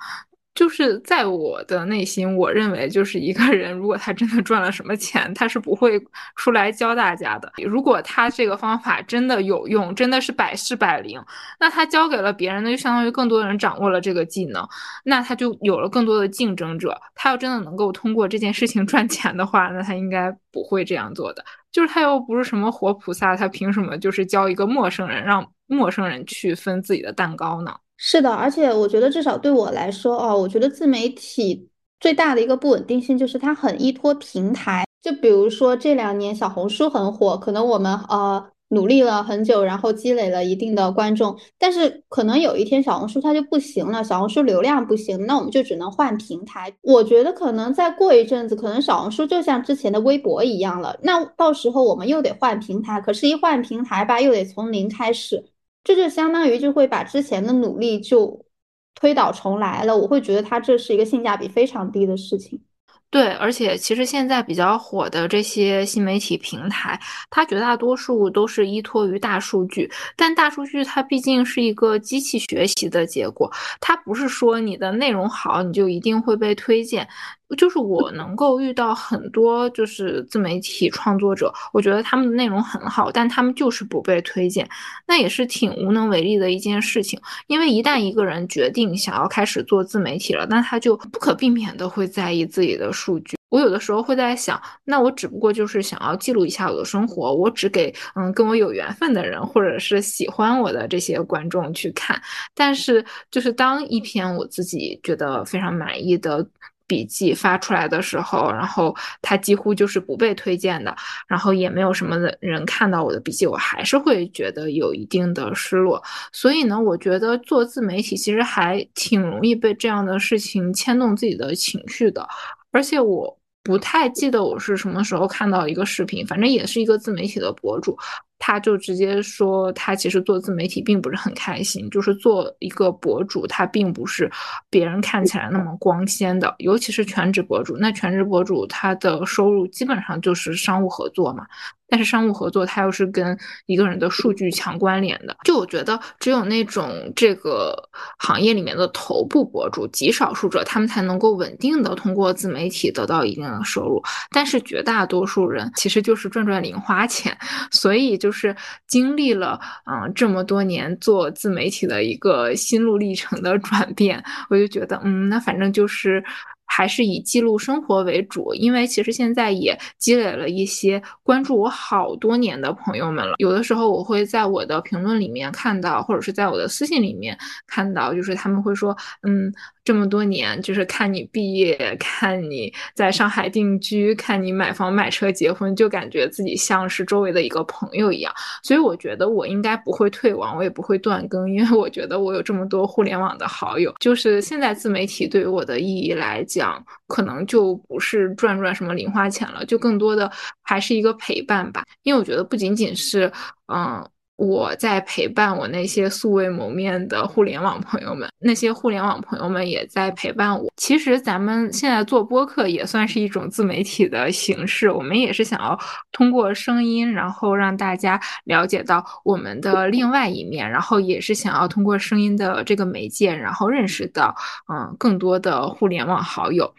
就是在我的内心，我认为就是一个人，如果他真的赚了什么钱，他是不会出来教大家的。如果他这个方法真的有用，真的是百试百灵，那他教给了别人，那就相当于更多人掌握了这个技能，那他就有了更多的竞争者。他要真的能够通过这件事情赚钱的话，那他应该不会这样做的。就是他又不是什么活菩萨，他凭什么就是教一个陌生人，让陌生人去分自己的蛋糕呢？是的，而且我觉得至少对我来说，哦，我觉得自媒体最大的一个不稳定性就是它很依托平台。就比如说这两年小红书很火，可能我们呃努力了很久，然后积累了一定的观众，但是可能有一天小红书它就不行了，小红书流量不行，那我们就只能换平台。我觉得可能再过一阵子，可能小红书就像之前的微博一样了，那到时候我们又得换平台，可是，一换平台吧，又得从零开始。这就相当于就会把之前的努力就推倒重来了，我会觉得它这是一个性价比非常低的事情。对，而且其实现在比较火的这些新媒体平台，它绝大多数都是依托于大数据，但大数据它毕竟是一个机器学习的结果，它不是说你的内容好你就一定会被推荐。就是我能够遇到很多就是自媒体创作者，我觉得他们的内容很好，但他们就是不被推荐，那也是挺无能为力的一件事情。因为一旦一个人决定想要开始做自媒体了，那他就不可避免的会在意自己的数据。我有的时候会在想，那我只不过就是想要记录一下我的生活，我只给嗯跟我有缘分的人，或者是喜欢我的这些观众去看。但是就是当一篇我自己觉得非常满意的。笔记发出来的时候，然后它几乎就是不被推荐的，然后也没有什么人看到我的笔记，我还是会觉得有一定的失落。所以呢，我觉得做自媒体其实还挺容易被这样的事情牵动自己的情绪的，而且我不太记得我是什么时候看到一个视频，反正也是一个自媒体的博主。他就直接说，他其实做自媒体并不是很开心，就是做一个博主，他并不是别人看起来那么光鲜的，尤其是全职博主。那全职博主他的收入基本上就是商务合作嘛。但是商务合作，它又是跟一个人的数据强关联的。就我觉得，只有那种这个行业里面的头部博主，极少数者，他们才能够稳定的通过自媒体得到一定的收入。但是绝大多数人其实就是赚赚零花钱。所以就就是经历了嗯这么多年做自媒体的一个心路历程的转变，我就觉得嗯，那反正就是。还是以记录生活为主，因为其实现在也积累了一些关注我好多年的朋友们了。有的时候我会在我的评论里面看到，或者是在我的私信里面看到，就是他们会说，嗯。这么多年，就是看你毕业，看你在上海定居，看你买房买车结婚，就感觉自己像是周围的一个朋友一样。所以我觉得我应该不会退网，我也不会断更，因为我觉得我有这么多互联网的好友。就是现在自媒体对于我的意义来讲，讲可能就不是赚赚什么零花钱了，就更多的还是一个陪伴吧。因为我觉得不仅仅是，嗯。我在陪伴我那些素未谋面的互联网朋友们，那些互联网朋友们也在陪伴我。其实咱们现在做播客也算是一种自媒体的形式，我们也是想要通过声音，然后让大家了解到我们的另外一面，然后也是想要通过声音的这个媒介，然后认识到嗯更多的互联网好友。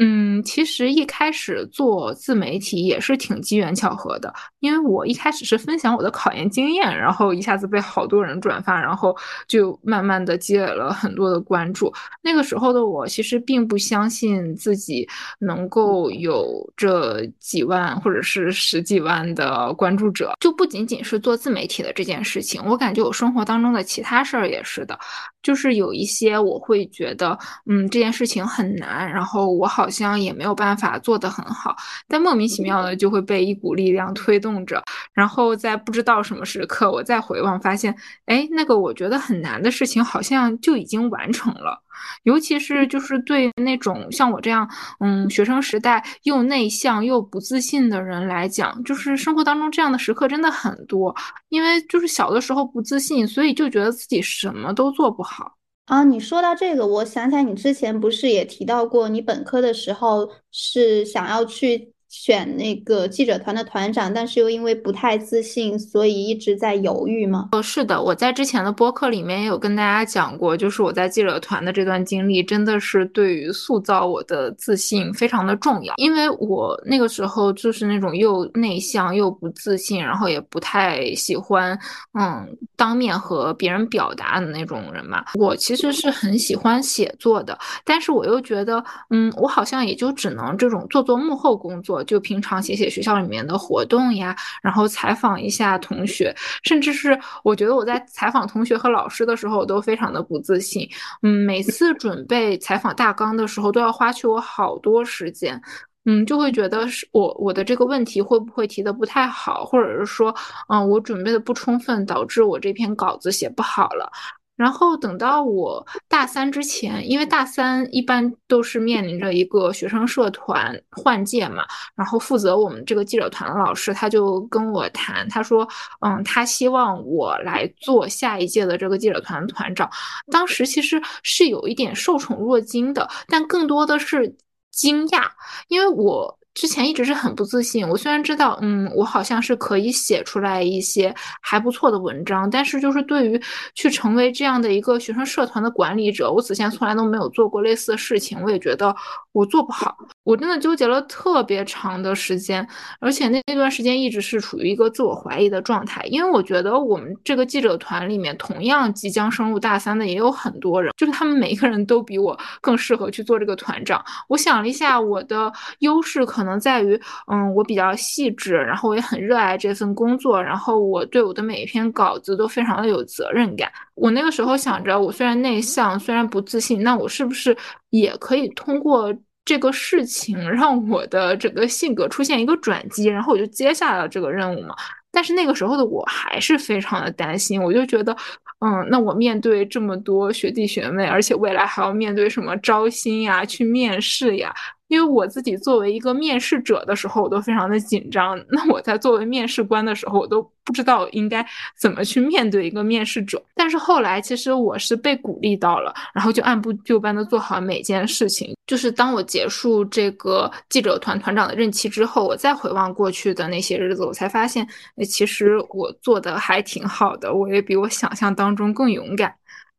嗯，其实一开始做自媒体也是挺机缘巧合的，因为我一开始是分享我的考研经验，然后一下子被好多人转发，然后就慢慢的积累了很多的关注。那个时候的我其实并不相信自己能够有这几万或者是十几万的关注者，就不仅仅是做自媒体的这件事情，我感觉我生活当中的其他事儿也是的。就是有一些我会觉得，嗯，这件事情很难，然后我好像也没有办法做得很好，但莫名其妙的就会被一股力量推动着，然后在不知道什么时刻，我再回望发现，哎，那个我觉得很难的事情好像就已经完成了。尤其是就是对那种像我这样，嗯，学生时代又内向又不自信的人来讲，就是生活当中这样的时刻真的很多。因为就是小的时候不自信，所以就觉得自己什么都做不好啊。你说到这个，我想起来你之前不是也提到过，你本科的时候是想要去。选那个记者团的团长，但是又因为不太自信，所以一直在犹豫吗？哦，是的，我在之前的播客里面也有跟大家讲过，就是我在记者团的这段经历，真的是对于塑造我的自信非常的重要。因为我那个时候就是那种又内向又不自信，然后也不太喜欢嗯当面和别人表达的那种人嘛。我其实是很喜欢写作的，但是我又觉得嗯，我好像也就只能这种做做幕后工作。就平常写写学校里面的活动呀，然后采访一下同学，甚至是我觉得我在采访同学和老师的时候，我都非常的不自信。嗯，每次准备采访大纲的时候，都要花去我好多时间。嗯，就会觉得是我我的这个问题会不会提的不太好，或者是说，嗯，我准备的不充分，导致我这篇稿子写不好了。然后等到我大三之前，因为大三一般都是面临着一个学生社团换届嘛，然后负责我们这个记者团的老师他就跟我谈，他说，嗯，他希望我来做下一届的这个记者团团长。当时其实是有一点受宠若惊的，但更多的是惊讶，因为我。之前一直是很不自信。我虽然知道，嗯，我好像是可以写出来一些还不错的文章，但是就是对于去成为这样的一个学生社团的管理者，我此前从来都没有做过类似的事情，我也觉得我做不好。我真的纠结了特别长的时间，而且那那段时间一直是处于一个自我怀疑的状态，因为我觉得我们这个记者团里面，同样即将升入大三的也有很多人，就是他们每一个人都比我更适合去做这个团长。我想了一下，我的优势可能。在于，嗯，我比较细致，然后我也很热爱这份工作，然后我对我的每一篇稿子都非常的有责任感。我那个时候想着，我虽然内向，虽然不自信，那我是不是也可以通过这个事情让我的整个性格出现一个转机？然后我就接下了这个任务嘛。但是那个时候的我还是非常的担心，我就觉得，嗯，那我面对这么多学弟学妹，而且未来还要面对什么招新呀、去面试呀。因为我自己作为一个面试者的时候，我都非常的紧张。那我在作为面试官的时候，我都不知道应该怎么去面对一个面试者。但是后来，其实我是被鼓励到了，然后就按部就班的做好每件事情。就是当我结束这个记者团团长的任期之后，我再回望过去的那些日子，我才发现，其实我做的还挺好的，我也比我想象当中更勇敢。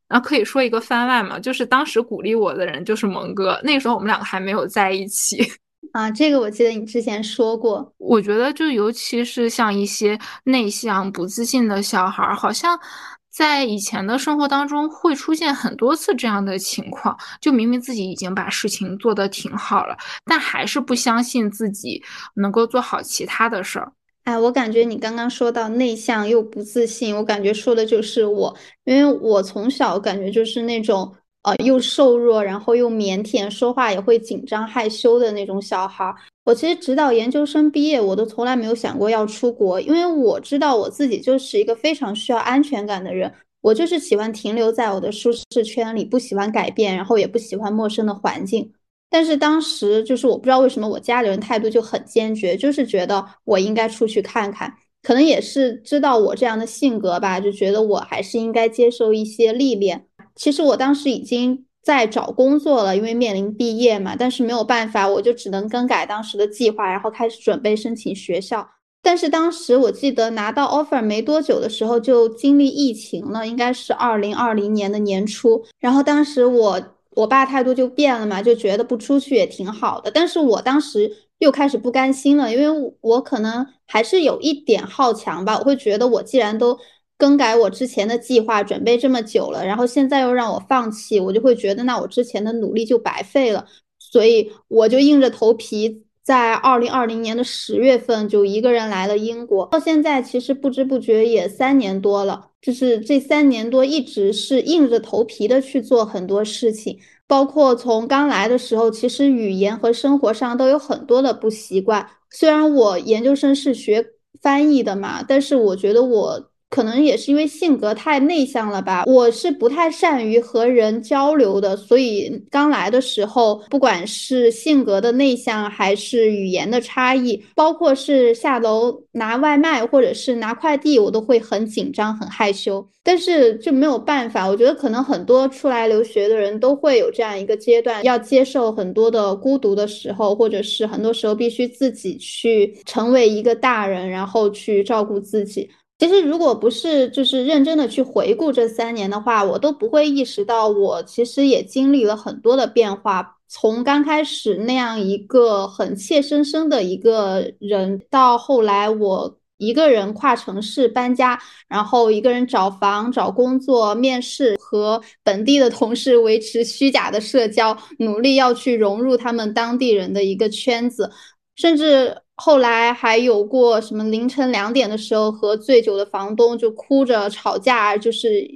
然后可以说一个番外嘛，就是当时鼓励我的人就是蒙哥，那个时候我们两个还没有在一起 啊。这个我记得你之前说过。我觉得就尤其是像一些内向不自信的小孩儿，好像在以前的生活当中会出现很多次这样的情况，就明明自己已经把事情做得挺好了，但还是不相信自己能够做好其他的事儿。哎，我感觉你刚刚说到内向又不自信，我感觉说的就是我，因为我从小感觉就是那种呃又瘦弱，然后又腼腆，说话也会紧张害羞的那种小孩。我其实直到研究生毕业，我都从来没有想过要出国，因为我知道我自己就是一个非常需要安全感的人，我就是喜欢停留在我的舒适圈里，不喜欢改变，然后也不喜欢陌生的环境。但是当时就是我不知道为什么我家里人态度就很坚决，就是觉得我应该出去看看，可能也是知道我这样的性格吧，就觉得我还是应该接受一些历练。其实我当时已经在找工作了，因为面临毕业嘛，但是没有办法，我就只能更改当时的计划，然后开始准备申请学校。但是当时我记得拿到 offer 没多久的时候就经历疫情了，应该是二零二零年的年初，然后当时我。我爸态度就变了嘛，就觉得不出去也挺好的。但是我当时又开始不甘心了，因为我可能还是有一点好强吧。我会觉得，我既然都更改我之前的计划，准备这么久了，然后现在又让我放弃，我就会觉得那我之前的努力就白费了。所以我就硬着头皮在二零二零年的十月份就一个人来了英国，到现在其实不知不觉也三年多了。就是这三年多一直是硬着头皮的去做很多事情，包括从刚来的时候，其实语言和生活上都有很多的不习惯。虽然我研究生是学翻译的嘛，但是我觉得我。可能也是因为性格太内向了吧，我是不太善于和人交流的，所以刚来的时候，不管是性格的内向，还是语言的差异，包括是下楼拿外卖或者是拿快递，我都会很紧张、很害羞。但是就没有办法，我觉得可能很多出来留学的人都会有这样一个阶段，要接受很多的孤独的时候，或者是很多时候必须自己去成为一个大人，然后去照顾自己。其实，如果不是就是认真的去回顾这三年的话，我都不会意识到我其实也经历了很多的变化。从刚开始那样一个很怯生生的一个人，到后来我一个人跨城市搬家，然后一个人找房、找工作、面试，和本地的同事维持虚假的社交，努力要去融入他们当地人的一个圈子，甚至。后来还有过什么凌晨两点的时候和醉酒的房东就哭着吵架，就是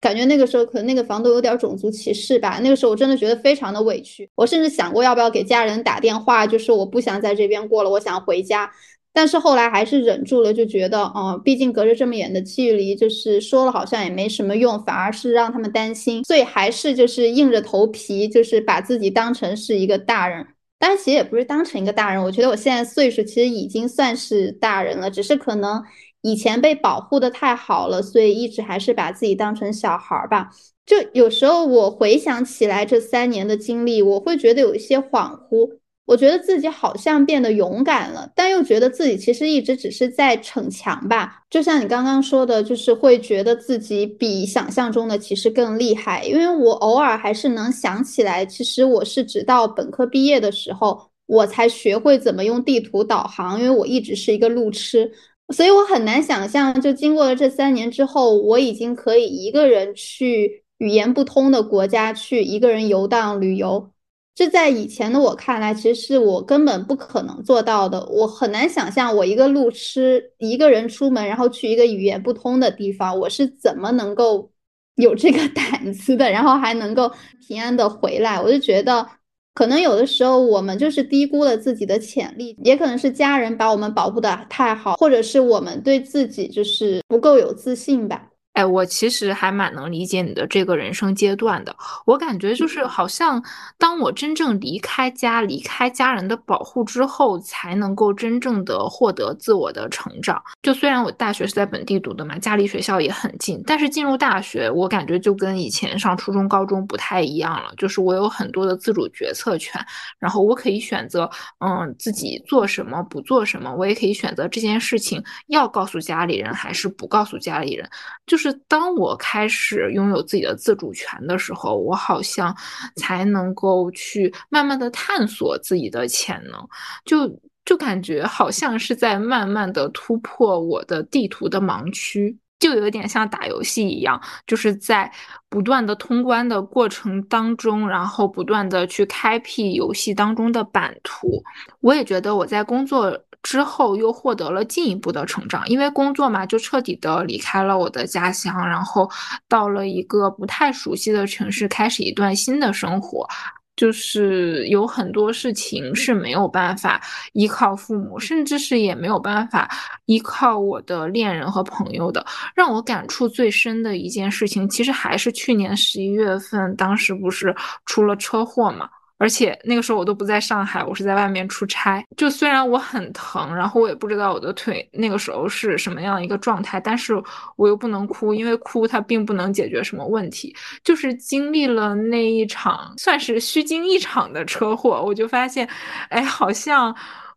感觉那个时候可能那个房东有点种族歧视吧。那个时候我真的觉得非常的委屈，我甚至想过要不要给家人打电话，就是我不想在这边过了，我想回家。但是后来还是忍住了，就觉得，嗯，毕竟隔着这么远的距离，就是说了好像也没什么用，反而是让他们担心，所以还是就是硬着头皮，就是把自己当成是一个大人。但，其实也不是当成一个大人。我觉得我现在岁数其实已经算是大人了，只是可能以前被保护的太好了，所以一直还是把自己当成小孩儿吧。就有时候我回想起来这三年的经历，我会觉得有一些恍惚。我觉得自己好像变得勇敢了，但又觉得自己其实一直只是在逞强吧。就像你刚刚说的，就是会觉得自己比想象中的其实更厉害。因为我偶尔还是能想起来，其实我是直到本科毕业的时候，我才学会怎么用地图导航。因为我一直是一个路痴，所以我很难想象，就经过了这三年之后，我已经可以一个人去语言不通的国家去一个人游荡旅游。这在以前的我看来，其实是我根本不可能做到的。我很难想象，我一个路痴，一个人出门，然后去一个语言不通的地方，我是怎么能够有这个 胆子的，然后还能够平安的回来？我就觉得，可能有的时候我们就是低估了自己的潜力，也可能是家人把我们保护的太好，或者是我们对自己就是不够有自信吧。哎，我其实还蛮能理解你的这个人生阶段的。我感觉就是好像，当我真正离开家、离开家人的保护之后，才能够真正的获得自我的成长。就虽然我大学是在本地读的嘛，家离学校也很近，但是进入大学，我感觉就跟以前上初中、高中不太一样了。就是我有很多的自主决策权，然后我可以选择，嗯，自己做什么，不做什么。我也可以选择这件事情要告诉家里人，还是不告诉家里人。就是。是当我开始拥有自己的自主权的时候，我好像才能够去慢慢的探索自己的潜能，就就感觉好像是在慢慢的突破我的地图的盲区，就有点像打游戏一样，就是在不断的通关的过程当中，然后不断的去开辟游戏当中的版图。我也觉得我在工作。之后又获得了进一步的成长，因为工作嘛，就彻底的离开了我的家乡，然后到了一个不太熟悉的城市，开始一段新的生活。就是有很多事情是没有办法依靠父母，甚至是也没有办法依靠我的恋人和朋友的。让我感触最深的一件事情，其实还是去年十一月份，当时不是出了车祸嘛。而且那个时候我都不在上海，我是在外面出差。就虽然我很疼，然后我也不知道我的腿那个时候是什么样一个状态，但是我又不能哭，因为哭它并不能解决什么问题。就是经历了那一场算是虚惊一场的车祸，我就发现，哎，好像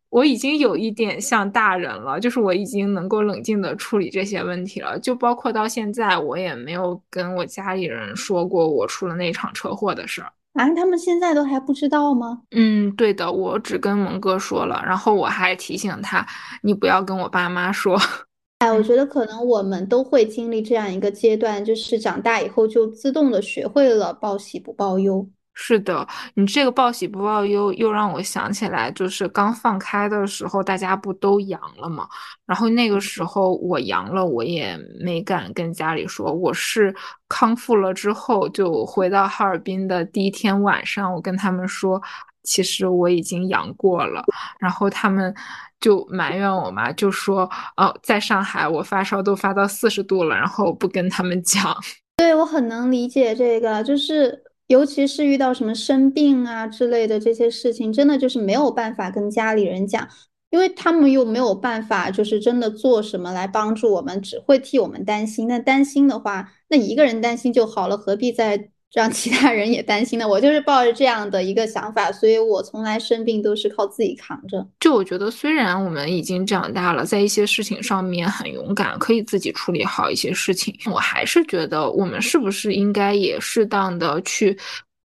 我已经有一点像大人了，就是我已经能够冷静的处理这些问题了。就包括到现在，我也没有跟我家里人说过我出了那场车祸的事儿。啊，他们现在都还不知道吗？嗯，对的，我只跟蒙哥说了，然后我还提醒他，你不要跟我爸妈说。哎，我觉得可能我们都会经历这样一个阶段，就是长大以后就自动的学会了报喜不报忧。是的，你这个报喜不报忧，又让我想起来，就是刚放开的时候，大家不都阳了吗？然后那个时候我阳了，我也没敢跟家里说。我是康复了之后，就回到哈尔滨的第一天晚上，我跟他们说，其实我已经阳过了。然后他们就埋怨我嘛，就说，哦，在上海我发烧都发到四十度了，然后不跟他们讲。对我很能理解这个，就是。尤其是遇到什么生病啊之类的这些事情，真的就是没有办法跟家里人讲，因为他们又没有办法，就是真的做什么来帮助我们，只会替我们担心。那担心的话，那一个人担心就好了，何必在？让其他人也担心的，我就是抱着这样的一个想法，所以我从来生病都是靠自己扛着。就我觉得，虽然我们已经长大了，在一些事情上面很勇敢，可以自己处理好一些事情，我还是觉得我们是不是应该也适当的去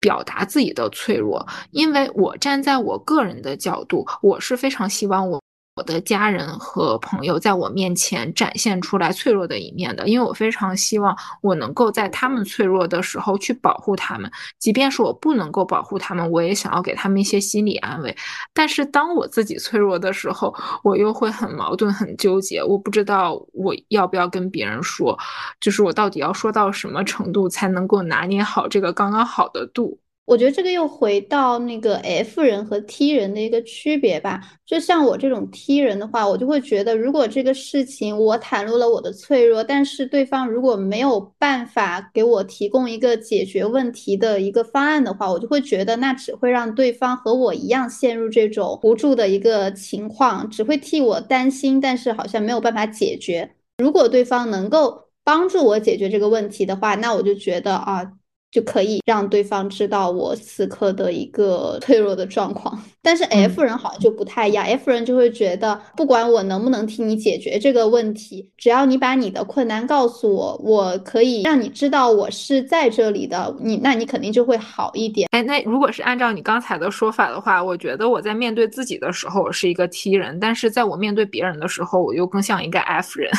表达自己的脆弱？因为我站在我个人的角度，我是非常希望我。我的家人和朋友在我面前展现出来脆弱的一面的，因为我非常希望我能够在他们脆弱的时候去保护他们，即便是我不能够保护他们，我也想要给他们一些心理安慰。但是当我自己脆弱的时候，我又会很矛盾、很纠结，我不知道我要不要跟别人说，就是我到底要说到什么程度才能够拿捏好这个刚刚好的度。我觉得这个又回到那个 F 人和 T 人的一个区别吧。就像我这种 T 人的话，我就会觉得，如果这个事情我袒露了我的脆弱，但是对方如果没有办法给我提供一个解决问题的一个方案的话，我就会觉得那只会让对方和我一样陷入这种无助的一个情况，只会替我担心，但是好像没有办法解决。如果对方能够帮助我解决这个问题的话，那我就觉得啊。就可以让对方知道我此刻的一个脆弱的状况，但是 F 人好像就不太一样，F 人就会觉得不管我能不能替你解决这个问题，只要你把你的困难告诉我，我可以让你知道我是在这里的，你那你肯定就会好一点。哎，那如果是按照你刚才的说法的话，我觉得我在面对自己的时候我是一个 T 人，但是在我面对别人的时候，我又更像一个 F 人。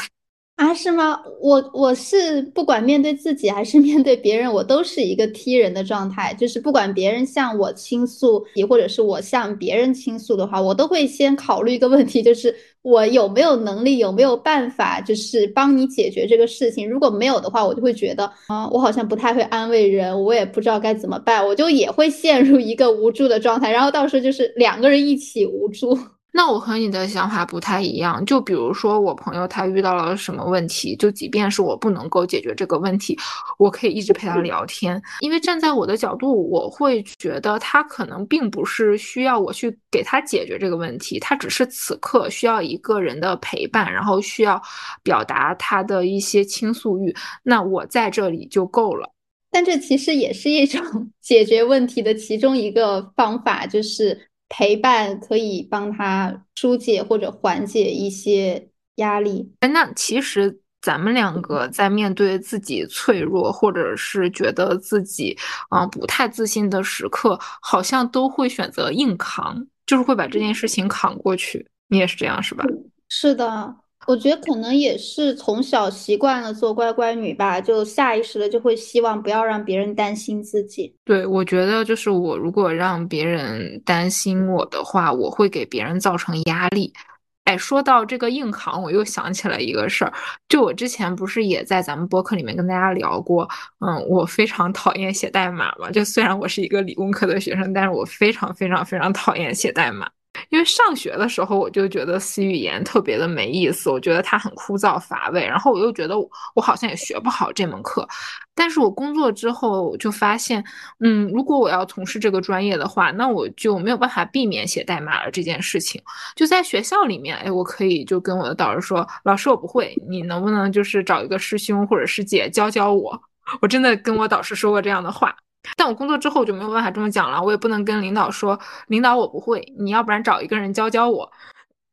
啊，是吗？我我是不管面对自己还是 面对别人，我都是一个 T 人的状态。就是不管别人向我倾诉，或者是我向别人倾诉的话，我都会先考虑一个问题，就是我有没有能力，有没有办法，就是帮你解决这个事情。如果没有的话，我就会觉得啊，我好像不太会安慰人，我也不知道该怎么办，我就也会陷入一个无助的状态。然后到时候就是两个人一起无助。那我和你的想法不太一样，就比如说我朋友他遇到了什么问题，就即便是我不能够解决这个问题，我可以一直陪他聊天，因为站在我的角度，我会觉得他可能并不是需要我去给他解决这个问题，他只是此刻需要一个人的陪伴，然后需要表达他的一些倾诉欲，那我在这里就够了。但这其实也是一种 解决问题的其中一个方法，就是。陪伴可以帮他疏解或者缓解一些压力。哎，那其实咱们两个在面对自己脆弱，或者是觉得自己啊不太自信的时刻，好像都会选择硬扛，就是会把这件事情扛过去。你也是这样是吧？是的。我觉得可能也是从小习惯了做乖乖女吧，就下意识的就会希望不要让别人担心自己。对，我觉得就是我如果让别人担心我的话，我会给别人造成压力。哎，说到这个硬扛，我又想起来一个事儿，就我之前不是也在咱们播客里面跟大家聊过，嗯，我非常讨厌写代码嘛。就虽然我是一个理工科的学生，但是我非常非常非常讨厌写代码。因为上学的时候，我就觉得 C 语言特别的没意思，我觉得它很枯燥乏味，然后我又觉得我好像也学不好这门课。但是我工作之后就发现，嗯，如果我要从事这个专业的话，那我就没有办法避免写代码了这件事情。就在学校里面，哎，我可以就跟我的导师说，老师我不会，你能不能就是找一个师兄或者师姐教教我？我真的跟我导师说过这样的话。但我工作之后就没有办法这么讲了，我也不能跟领导说，领导我不会，你要不然找一个人教教我，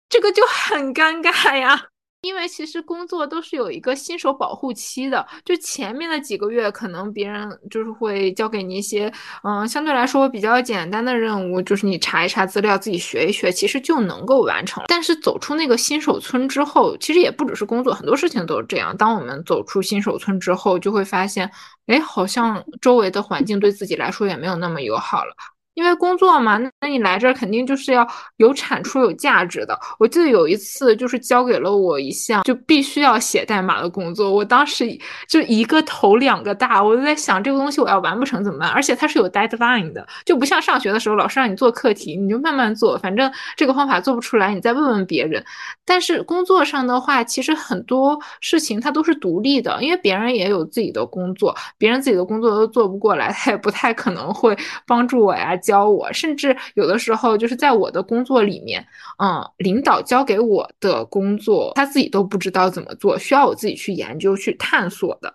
这个就很尴尬呀。因为其实工作都是有一个新手保护期的，就前面的几个月，可能别人就是会交给你一些，嗯，相对来说比较简单的任务，就是你查一查资料，自己学一学，其实就能够完成。但是走出那个新手村之后，其实也不只是工作，很多事情都是这样。当我们走出新手村之后，就会发现，哎，好像周围的环境对自己来说也没有那么友好了。因为工作嘛，那你来这儿肯定就是要有产出、有价值的。我记得有一次，就是交给了我一项就必须要写代码的工作，我当时就一个头两个大，我就在想这个东西我要完不成怎么办？而且它是有 deadline 的，就不像上学的时候，老师让你做课题，你就慢慢做，反正这个方法做不出来，你再问问别人。但是工作上的话，其实很多事情它都是独立的，因为别人也有自己的工作，别人自己的工作都做不过来，他也不太可能会帮助我呀。教我，甚至有的时候就是在我的工作里面，嗯，领导交给我的工作，他自己都不知道怎么做，需要我自己去研究、去探索的。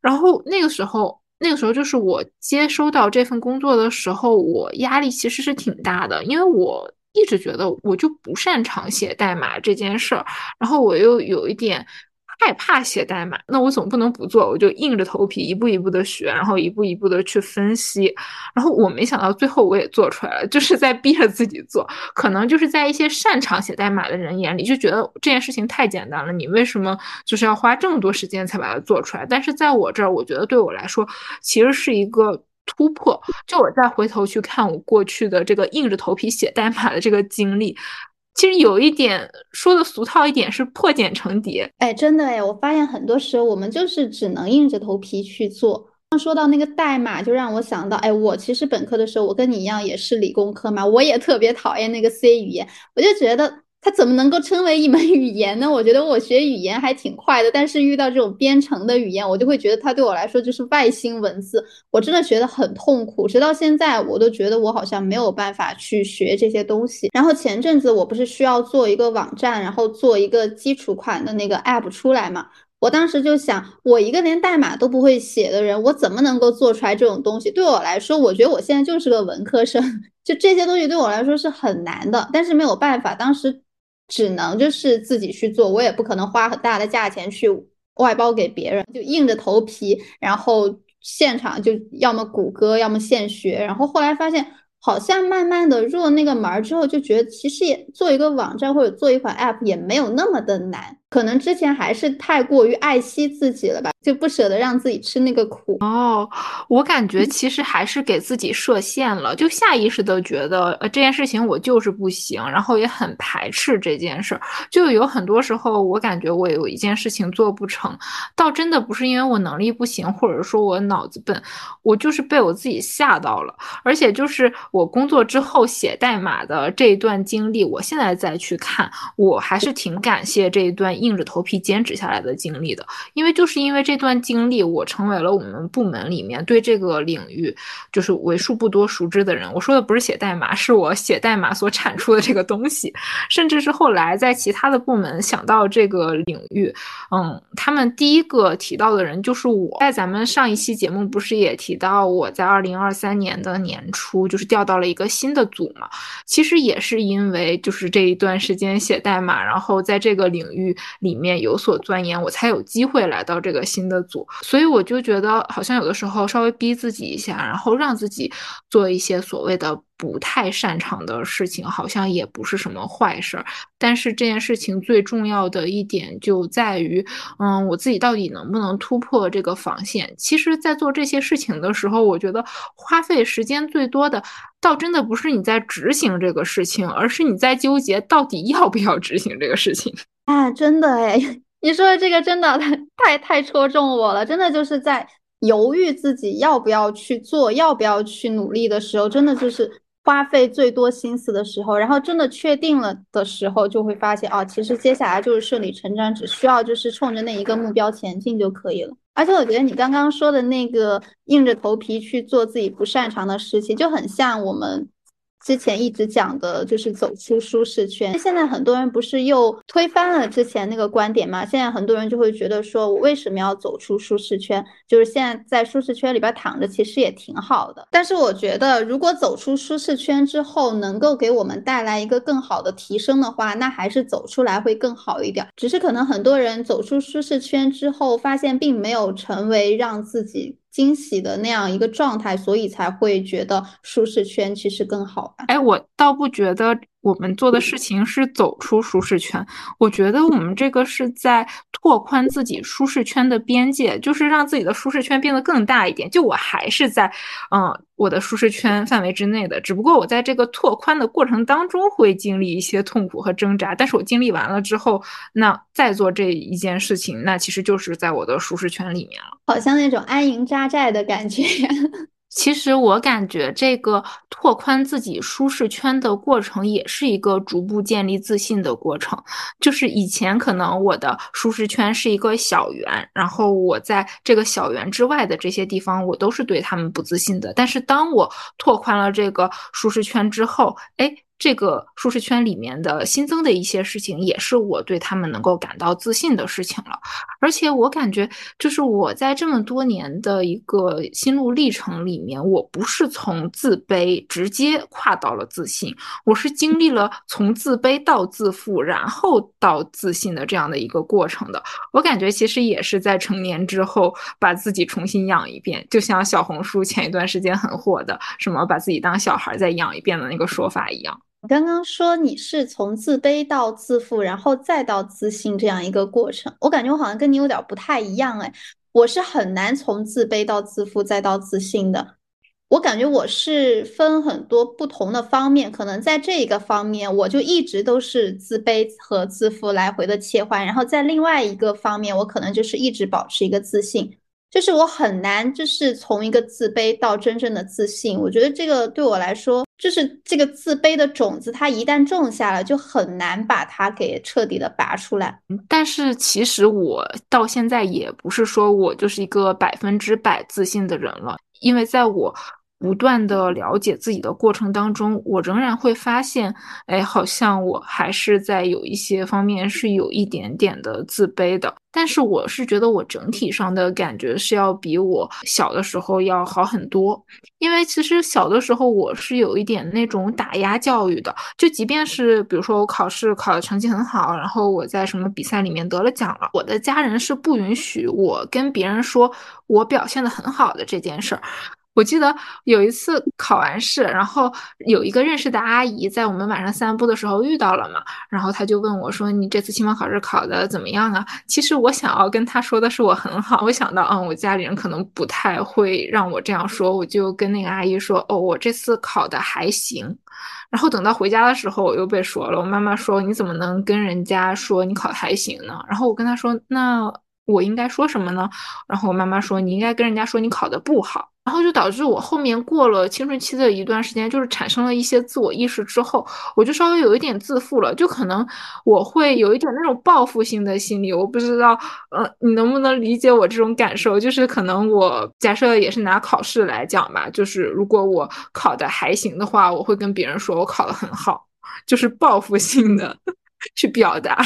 然后那个时候，那个时候就是我接收到这份工作的时候，我压力其实是挺大的，因为我一直觉得我就不擅长写代码这件事儿，然后我又有一点。害怕写代码，那我总不能不做，我就硬着头皮一步一步的学，然后一步一步的去分析，然后我没想到最后我也做出来了，就是在逼着自己做。可能就是在一些擅长写代码的人眼里，就觉得这件事情太简单了，你为什么就是要花这么多时间才把它做出来？但是在我这儿，我觉得对我来说其实是一个突破。就我再回头去看我过去的这个硬着头皮写代码的这个经历。其实有一点说的俗套一点是破茧成蝶，哎，真的哎，我发现很多时候我们就是只能硬着头皮去做。说到那个代码，就让我想到，哎，我其实本科的时候，我跟你一样也是理工科嘛，我也特别讨厌那个 C 语言，我就觉得。它怎么能够称为一门语言呢？我觉得我学语言还挺快的，但是遇到这种编程的语言，我就会觉得它对我来说就是外星文字，我真的学得很痛苦。直到现在，我都觉得我好像没有办法去学这些东西。然后前阵子我不是需要做一个网站，然后做一个基础款的那个 app 出来嘛？我当时就想，我一个连代码都不会写的人，我怎么能够做出来这种东西？对我来说，我觉得我现在就是个文科生，就这些东西对我来说是很难的，但是没有办法，当时。只能就是自己去做，我也不可能花很大的价钱去外包给别人，就硬着头皮，然后现场就要么谷歌，要么现学，然后后来发现。好像慢慢的入了那个门儿之后，就觉得其实也做一个网站或者做一款 app 也没有那么的难。可能之前还是太过于爱惜自己了吧，就不舍得让自己吃那个苦。哦，我感觉其实还是给自己设限了，就下意识的觉得呃这件事情我就是不行，然后也很排斥这件事儿。就有很多时候我感觉我有一件事情做不成，倒真的不是因为我能力不行，或者说我脑子笨，我就是被我自己吓到了，而且就是。我工作之后写代码的这一段经历，我现在再去看，我还是挺感谢这一段硬着头皮坚持下来的经历的。因为就是因为这段经历，我成为了我们部门里面对这个领域就是为数不多熟知的人。我说的不是写代码，是我写代码所产出的这个东西，甚至是后来在其他的部门想到这个领域，嗯，他们第一个提到的人就是我。在咱们上一期节目不是也提到我在二零二三年的年初就是调。到了一个新的组嘛，其实也是因为就是这一段时间写代码，然后在这个领域里面有所钻研，我才有机会来到这个新新的组。所以我就觉得好像有的时候稍微逼自己一下，然后让自己做一些所谓的。不太擅长的事情好像也不是什么坏事儿，但是这件事情最重要的一点就在于，嗯，我自己到底能不能突破这个防线？其实，在做这些事情的时候，我觉得花费时间最多的，倒真的不是你在执行这个事情，而是你在纠结到底要不要执行这个事情。啊，真的哎，你说的这个真的 太太戳中我了，真的就是在犹豫自己要不要去做，要不要去努力的时候，真的就是。花费最多心思的时候，然后真的确定了的时候，就会发现哦，其实接下来就是顺理成章，只需要就是冲着那一个目标前进就可以了。而且我觉得你刚刚说的那个硬着头皮去做自己不擅长的事情，就很像我们之前一直讲的就是走出舒适圈。现在很多人不是又推翻了之前那个观点吗？现在很多人就会觉得说，我为什么要走出舒适圈？就是现在在舒适圈里边躺着，其实也挺好的。但是我觉得，如果走出舒适圈之后，能够给我们带来一个更好的提升的话，那还是走出来会更好一点。只是可能很多人走出舒适圈之后，发现并没有成为让自己。惊喜的那样一个状态，所以才会觉得舒适圈其实更好吧？哎，我倒不觉得我们做的事情是走出舒适圈，我觉得我们这个是在拓宽自己舒适圈的边界，就是让自己的舒适圈变得更大一点。就我还是在，嗯，我的舒适圈范围之内的，只不过我在这个拓宽的过程当中会经历一些痛苦和挣扎，但是我经历完了之后，那再做这一件事情，那其实就是在我的舒适圈里面了，好像那种安营扎。寨的感觉，其实我感觉这个拓宽自己舒适圈的过程，也是一个逐步建立自信的过程。就是以前可能我的舒适圈是一个小圆，然后我在这个小圆之外的这些地方，我都是对他们不自信的。但是当我拓宽了这个舒适圈之后，哎。这个舒适圈里面的新增的一些事情，也是我对他们能够感到自信的事情了。而且我感觉，就是我在这么多年的一个心路历程里面，我不是从自卑直接跨到了自信，我是经历了从自卑到自负，然后到自信的这样的一个过程的。我感觉其实也是在成年之后把自己重新养一遍，就像小红书前一段时间很火的什么把自己当小孩再养一遍的那个说法一样。你刚刚说你是从自卑到自负，然后再到自信这样一个过程，我感觉我好像跟你有点不太一样哎，我是很难从自卑到自负再到自信的，我感觉我是分很多不同的方面，可能在这一个方面我就一直都是自卑和自负来回的切换，然后在另外一个方面我可能就是一直保持一个自信。就是我很难，就是从一个自卑到真正的自信。我觉得这个对我来说，就是这个自卑的种子，它一旦种下了，就很难把它给彻底的拔出来。但是其实我到现在也不是说我就是一个百分之百自信的人了，因为在我。不断的了解自己的过程当中，我仍然会发现，哎，好像我还是在有一些方面是有一点点的自卑的。但是我是觉得我整体上的感觉是要比我小的时候要好很多。因为其实小的时候我是有一点那种打压教育的，就即便是比如说我考试考的成绩很好，然后我在什么比赛里面得了奖了，我的家人是不允许我跟别人说我表现的很好的这件事儿。我记得有一次考完试，然后有一个认识的阿姨在我们晚上散步的时候遇到了嘛，然后她就问我说：“你这次期末考试考的怎么样啊？”其实我想要跟她说的是我很好，我想到，嗯，我家里人可能不太会让我这样说，我就跟那个阿姨说：“哦，我这次考的还行。”然后等到回家的时候，我又被说了，我妈妈说：“你怎么能跟人家说你考的还行呢？”然后我跟她说：“那我应该说什么呢？”然后我妈妈说：“你应该跟人家说你考的不好。”然后就导致我后面过了青春期的一段时间，就是产生了一些自我意识之后，我就稍微有一点自负了，就可能我会有一点那种报复性的心理。我不知道，呃，你能不能理解我这种感受？就是可能我假设也是拿考试来讲吧，就是如果我考的还行的话，我会跟别人说我考的很好，就是报复性的 去表达。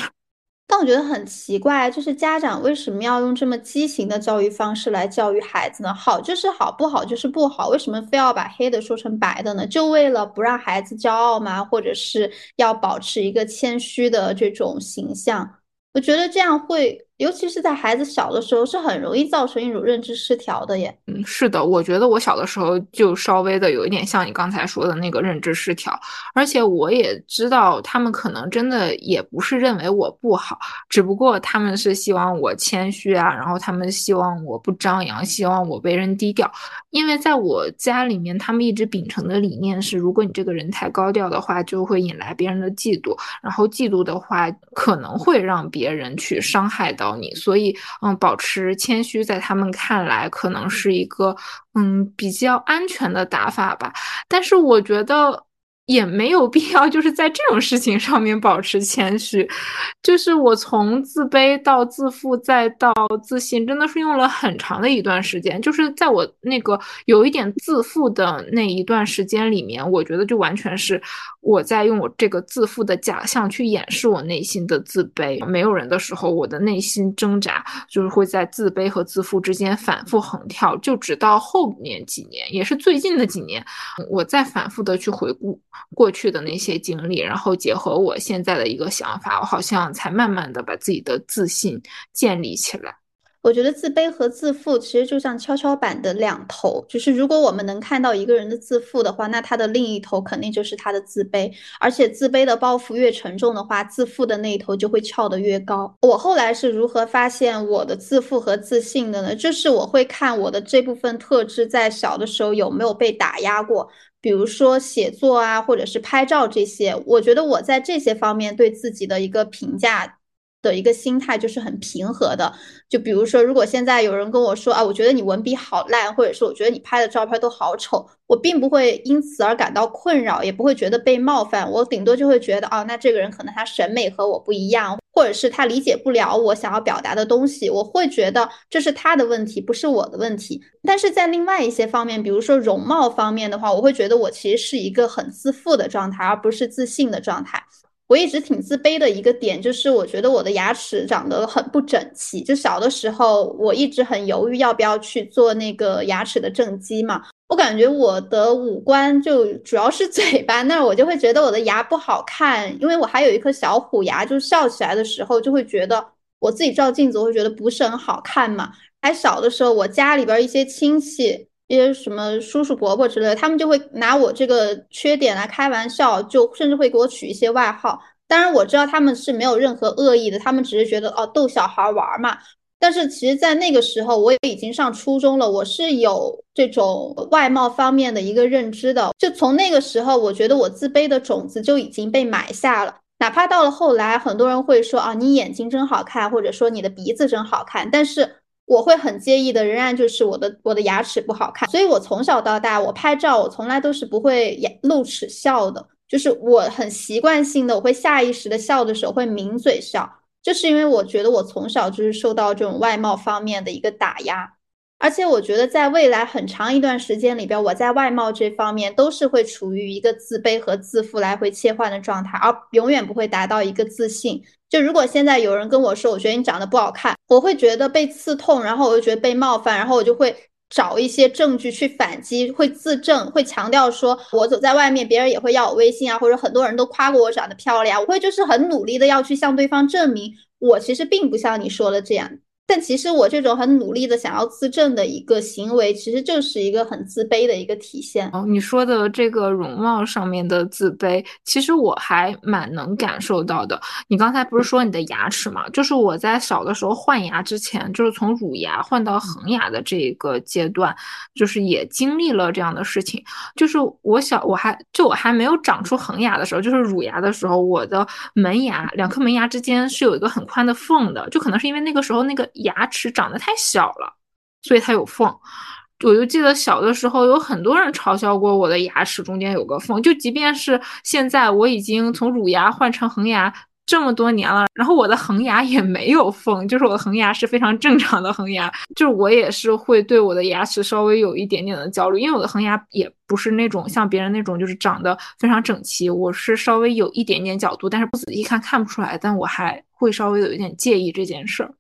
但我觉得很奇怪，就是家长为什么要用这么畸形的教育方式来教育孩子呢？好就是好，不好就是不好，为什么非要把黑的说成白的呢？就为了不让孩子骄傲吗？或者是要保持一个谦虚的这种形象？我觉得这样会。尤其是在孩子小的时候，是很容易造成一种认知失调的耶。嗯，是的，我觉得我小的时候就稍微的有一点像你刚才说的那个认知失调，而且我也知道他们可能真的也不是认为我不好，只不过他们是希望我谦虚啊，然后他们希望我不张扬，希望我为人低调。因为在我家里面，他们一直秉承的理念是，如果你这个人太高调的话，就会引来别人的嫉妒，然后嫉妒的话可能会让别人去伤害到。你所以嗯，保持谦虚，在他们看来可能是一个嗯比较安全的打法吧。但是我觉得也没有必要，就是在这种事情上面保持谦虚。就是我从自卑到自负再到自信，真的是用了很长的一段时间。就是在我那个有一点自负的那一段时间里面，我觉得就完全是我在用我这个自负的假象去掩饰我内心的自卑。没有人的时候，我的内心挣扎就是会在自卑和自负之间反复横跳。就直到后面几年，也是最近的几年，我在反复的去回顾。过去的那些经历，然后结合我现在的一个想法，我好像才慢慢的把自己的自信建立起来。我觉得自卑和自负其实就像跷跷板的两头，就是如果我们能看到一个人的自负的话，那他的另一头肯定就是他的自卑，而且自卑的包袱越沉重的话，自负的那一头就会翘得越高。我后来是如何发现我的自负和自信的呢？就是我会看我的这部分特质在小的时候有没有被打压过。比如说写作啊，或者是拍照这些，我觉得我在这些方面对自己的一个评价的一个心态就是很平和的。就比如说，如果现在有人跟我说啊，我觉得你文笔好烂，或者是我觉得你拍的照片都好丑，我并不会因此而感到困扰，也不会觉得被冒犯。我顶多就会觉得，哦，那这个人可能他审美和我不一样。或者是他理解不了我想要表达的东西，我会觉得这是他的问题，不是我的问题。但是在另外一些方面，比如说容貌方面的话，我会觉得我其实是一个很自负的状态，而不是自信的状态。我一直挺自卑的一个点就是，我觉得我的牙齿长得很不整齐。就小的时候，我一直很犹豫要不要去做那个牙齿的正畸嘛。我感觉我的五官就主要是 嘴巴那儿，我就会觉得我的牙不好看，因为我还有一颗小虎牙，就笑起来的时候就会觉得我自己照镜子，我会觉得不是很好看嘛。还小的时候，我家里边一些亲戚，一些什么叔叔伯伯之类的，他们就会拿我这个缺点来开玩笑，就甚至会给我取一些外号。当然我知道他们是没有任何恶意的，他们只是觉得哦逗小孩玩嘛。但是其实，在那个时候，我也已经上初中了，我是有这种外貌方面的一个认知的。就从那个时候，我觉得我自卑的种子就已经被埋下了。哪怕到了后来，很多人会说啊，你眼睛真好看，或者说你的鼻子真好看，但是我会很介意的，仍然就是我的我的牙齿不好看。所以我从小到大，我拍照我从来都是不会露齿笑的，就是我很习惯性的，我会下意识的笑的时候会抿嘴笑。就是因为我觉得我从小就是受到这种外貌方面的一个打压，而且我觉得在未来很长一段时间里边，我在外貌这方面都是会处于一个自卑和自负来回切换的状态，而永远不会达到一个自信。就如果现在有人跟我说，我觉得你长得不好看，我会觉得被刺痛，然后我就觉得被冒犯，然后我就会。找一些证据去反击，会自证，会强调说，我走在外面，别人也会要我微信啊，或者很多人都夸过我长得漂亮，我会就是很努力的要去向对方证明，我其实并不像你说的这样。但其实我这种很努力的想要自证的一个行为，其实就是一个很自卑的一个体现。哦，你说的这个容貌上面的自卑，其实我还蛮能感受到的。你刚才不是说你的牙齿嘛？就是我在小的时候换牙之前，就是从乳牙换到恒牙的这个阶段，就是也经历了这样的事情。就是我小我还就我还没有长出恒牙的时候，就是乳牙的时候，我的门牙两颗门牙之间是有一个很宽的缝的，就可能是因为那个时候那个。牙齿长得太小了，所以它有缝。我就记得小的时候有很多人嘲笑过我的牙齿中间有个缝，就即便是现在我已经从乳牙换成恒牙这么多年了，然后我的恒牙也没有缝，就是我的恒牙是非常正常的恒牙。就是我也是会对我的牙齿稍微有一点点的焦虑，因为我的恒牙也不是那种像别人那种就是长得非常整齐，我是稍微有一点点角度，但是不仔细看看不出来，但我还会稍微有一点介意这件事儿。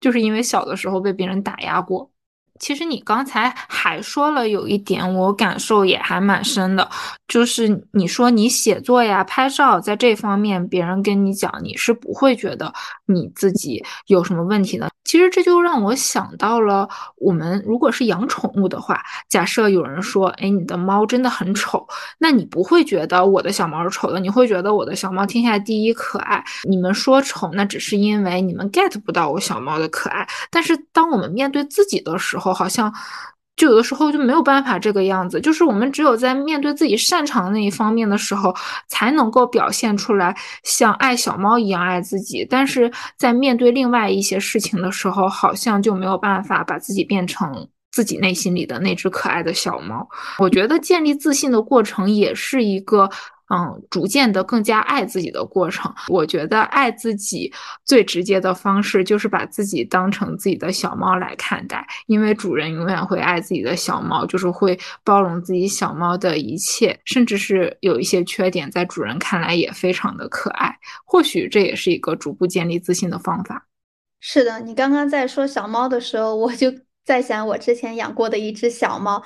就是因为小的时候被别人打压过。其实你刚才还说了有一点，我感受也还蛮深的，就是你说你写作呀、拍照，在这方面别人跟你讲，你是不会觉得你自己有什么问题的。其实这就让我想到了，我们如果是养宠物的话，假设有人说，哎，你的猫真的很丑，那你不会觉得我的小猫是丑的，你会觉得我的小猫天下第一可爱。你们说丑，那只是因为你们 get 不到我小猫的可爱。但是当我们面对自己的时候，好像就有的时候就没有办法这个样子，就是我们只有在面对自己擅长的那一方面的时候，才能够表现出来像爱小猫一样爱自己。但是在面对另外一些事情的时候，好像就没有办法把自己变成自己内心里的那只可爱的小猫。我觉得建立自信的过程也是一个嗯，逐渐的更加爱自己的过程。我觉得爱自己最直接的方式就是把自己当成自己的小猫来看待，因为主人永远会爱自己的小猫，就是会包容自己小猫的一切，甚至是有一些缺点，在主人看来也非常的可爱。或许这也是一个逐步建立自信的方法。是的，你刚刚在说小猫的时候，我就在想我之前养过的一只小猫。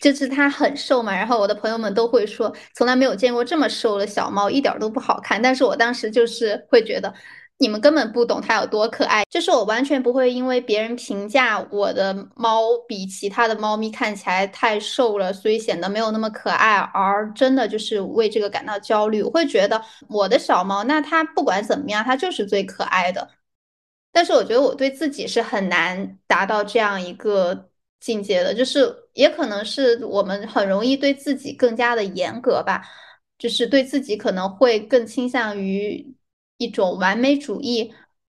就是它很瘦嘛，然后我的朋友们都会说，从来没有见过这么瘦的小猫，一点都不好看。但是我当时就是会觉得，你们根本不懂它有多可爱。就是我完全不会因为别人评价我的猫比其他的猫咪看起来太瘦了，所以显得没有那么可爱，而真的就是为这个感到焦虑。我会觉得我的小猫，那它不管怎么样，它就是最可爱的。但是我觉得我对自己是很难达到这样一个。境界的，就是也可能是我们很容易对自己更加的严格吧，就是对自己可能会更倾向于一种完美主义。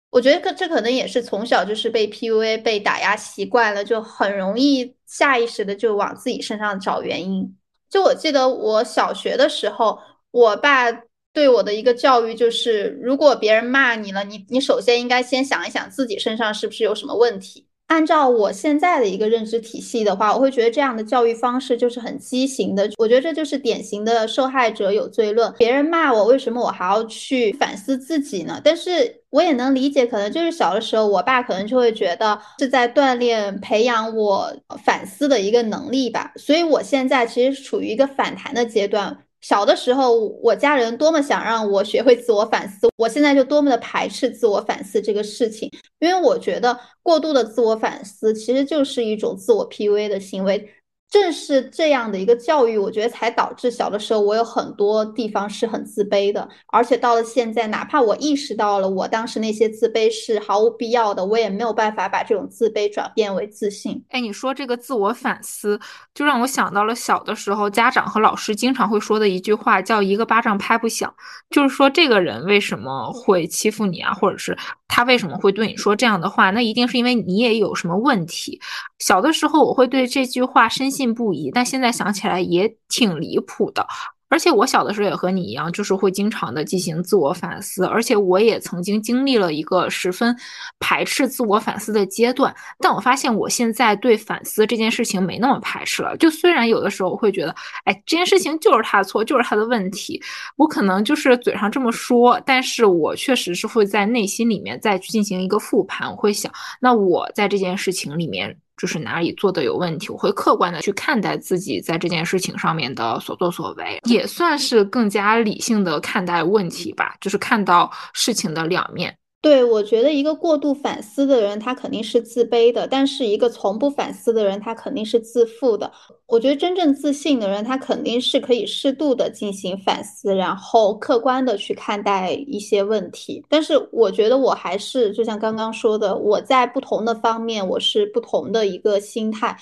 我觉得这可能也是从小就是被 PUA 被打压习惯了，就很容易下意识的就往自己身上找原因。就我记得我小学的时候，我爸对我的一个教育就是，如果别人骂你了，你你首先应该先想一想自己身上是不是有什么问题。按照我现在的一个认知体系的话，我会觉得这样的教育方式就是很畸形的。我觉得这就是典型的受害者有罪论。别人骂我，为什么我还要去反思自己呢？但是我也能理解，可能就是小的时候，我爸可能就会觉得是在锻炼、培养我反思的一个能力吧。所以我现在其实处于一个反弹的阶段。小的时候，我家人多么想让我学会自我反思，我现在就多么的排斥自我反思这个事情，因为我觉得过度的自我反思其实就是一种自我 PUA 的行为。正是这样的一个教育，我觉得才导致小的时候我有很多地方是很自卑的，而且到了现在，哪怕我意识到了我当时那些自卑是毫无必要的，我也没有办法把这种自卑转变为自信。哎，你说这个自我反思，就让我想到了小的时候家长和老师经常会说的一句话，叫一个巴掌拍不响，就是说这个人为什么会欺负你啊，或者是他为什么会对你说这样的话，那一定是因为你也有什么问题。小的时候我会对这句话深信。不疑，但现在想起来也挺离谱的。而且我小的时候也和你一样，就是会经常的进行自我反思，而且我也曾经经历了一个十分排斥自我反思的阶段。但我发现我现在对反思这件事情没那么排斥了。就虽然有的时候我会觉得，哎，这件事情就是他的错，就是他的问题，我可能就是嘴上这么说，但是我确实是会在内心里面再去进行一个复盘。我会想，那我在这件事情里面。就是哪里做的有问题，我会客观的去看待自己在这件事情上面的所作所为，也算是更加理性的看待问题吧。就是看到事情的两面。对，我觉得一个过度反思的人，他肯定是自卑的；但是一个从不反思的人，他肯定是自负的。我觉得真正自信的人，他肯定是可以适度的进行反思，然后客观的去看待一些问题。但是我觉得我还是就像刚刚说的，我在不同的方面，我是不同的一个心态。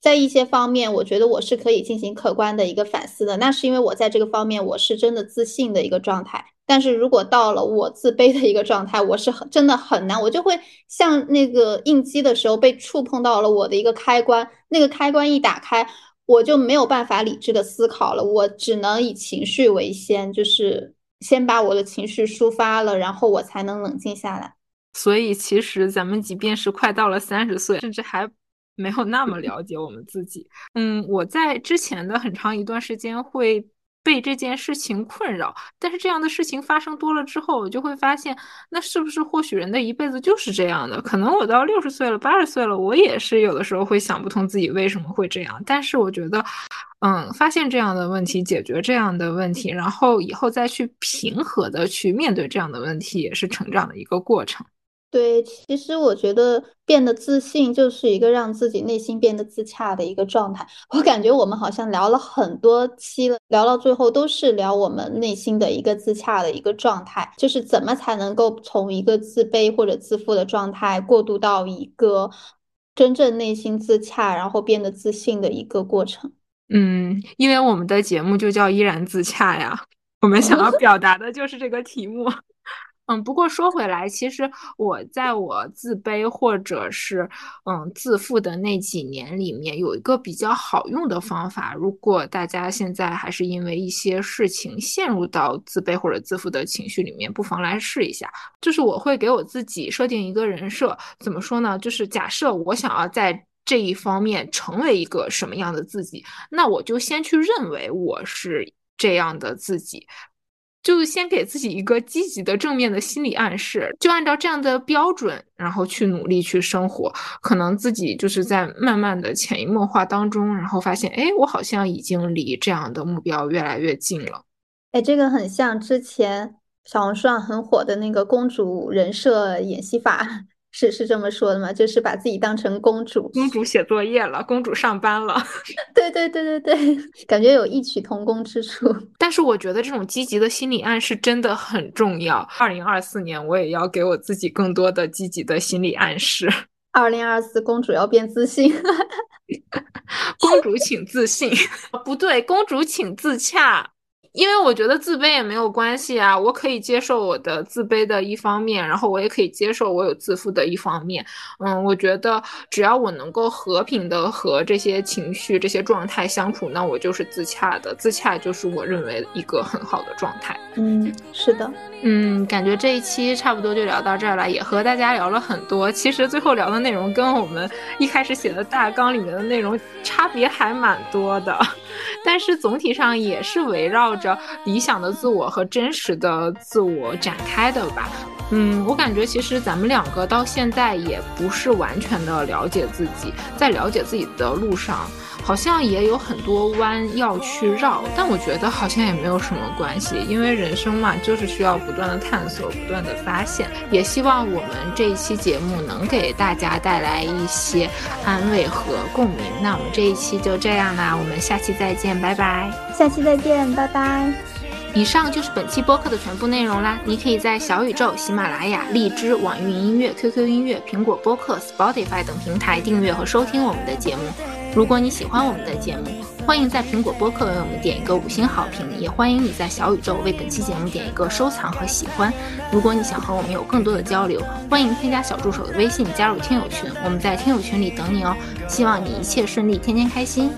在一些方面，我觉得我是可以进行客观的一个反思的，那是因为我在这个方面我是真的自信的一个状态。但是如果到了我自卑的一个状态，我是很真的很难，我就会像那个应激的时候被触碰到了我的一个开关，那个开关一打开，我就没有办法理智的思考了，我只能以情绪为先，就是先把我的情绪抒发了，然后我才能冷静下来。所以其实咱们即便是快到了三十岁，甚至还。没有那么了解我们自己。嗯，我在之前的很长一段时间会被这件事情困扰，但是这样的事情发生多了之后，我就会发现，那是不是或许人的一辈子就是这样的？可能我到六十岁了、八十岁了，我也是有的时候会想不通自己为什么会这样。但是我觉得，嗯，发现这样的问题，解决这样的问题，然后以后再去平和的去面对这样的问题，也是成长的一个过程。对，其实我觉得变得自信就是一个让自己内心变得自洽的一个状态。我感觉我们好像聊了很多期了，聊到最后都是聊我们内心的一个自洽的一个状态，就是怎么才能够从一个自卑或者自负的状态过渡到一个真正内心自洽，然后变得自信的一个过程。嗯，因为我们的节目就叫依然自洽呀，我们想要 表达的就是这个题目。嗯，不过说回来，其实我在我自卑或者是嗯自负的那几年里面，有一个比较好用的方法。如果大家现在还是因为一些事情陷入到自卑或者自负的情绪里面，不妨来试一下。就是我会给我自己设定一个人设，怎么说呢？就是假设我想要在这一方面成为一个什么样的自己，那我就先去认为我是这样的自己。就先给自己一个积极的、正面的心理暗示，就按照这样的标准，然后去努力去生活。可能自己就是在慢慢的潜移默化当中，然后发现，哎，我好像已经离这样的目标越来越近了。哎，这个很像之前小红书上很火的那个公主人设演戏法。是是这么说的吗？就是把自己当成公主，公主写作业了，公主上班了。对对对对对，感觉有异曲同工之处。但是我觉得这种积极的心理暗示真的很重要。二零二四年我也要给我自己更多的积极的心理暗示。二零二四公主要变自信，公主请自信，不对，公主请自洽。因为我觉得自卑也没有关系啊，我可以接受我的自卑的一方面，然后我也可以接受我有自负的一方面。嗯，我觉得只要我能够和平的和这些情绪、这些状态相处，那我就是自洽的。自洽就是我认为一个很好的状态。嗯，是的。嗯，感觉这一期差不多就聊到这儿了，也和大家聊了很多。其实最后聊的内容跟我们一开始写的大纲里面的内容差别还蛮多的，但是总体上也是围绕着理想的自我和真实的自我展开的吧。嗯，我感觉其实咱们两个到现在也不是完全的了解自己，在了解自己的路上。好像也有很多弯要去绕，但我觉得好像也没有什么关系，因为人生嘛，就是需要不断的探索，不断的发现。也希望我们这一期节目能给大家带来一些安慰和共鸣。那我们这一期就这样啦，我们下期再见，拜拜。下期再见，拜拜。以上就是本期播客的全部内容啦。你可以在小宇宙、喜马拉雅、荔枝、网易云音乐、QQ 音乐、苹果播客、Spotify 等平台订阅和收听我们的节目。如果你喜欢我们的节目，欢迎在苹果播客为我们点一个五星好评，也欢迎你在小宇宙为本期节目点一个收藏和喜欢。如果你想和我们有更多的交流，欢迎添加小助手的微信加入听友群，我们在听友群里等你哦。希望你一切顺利，天天开心。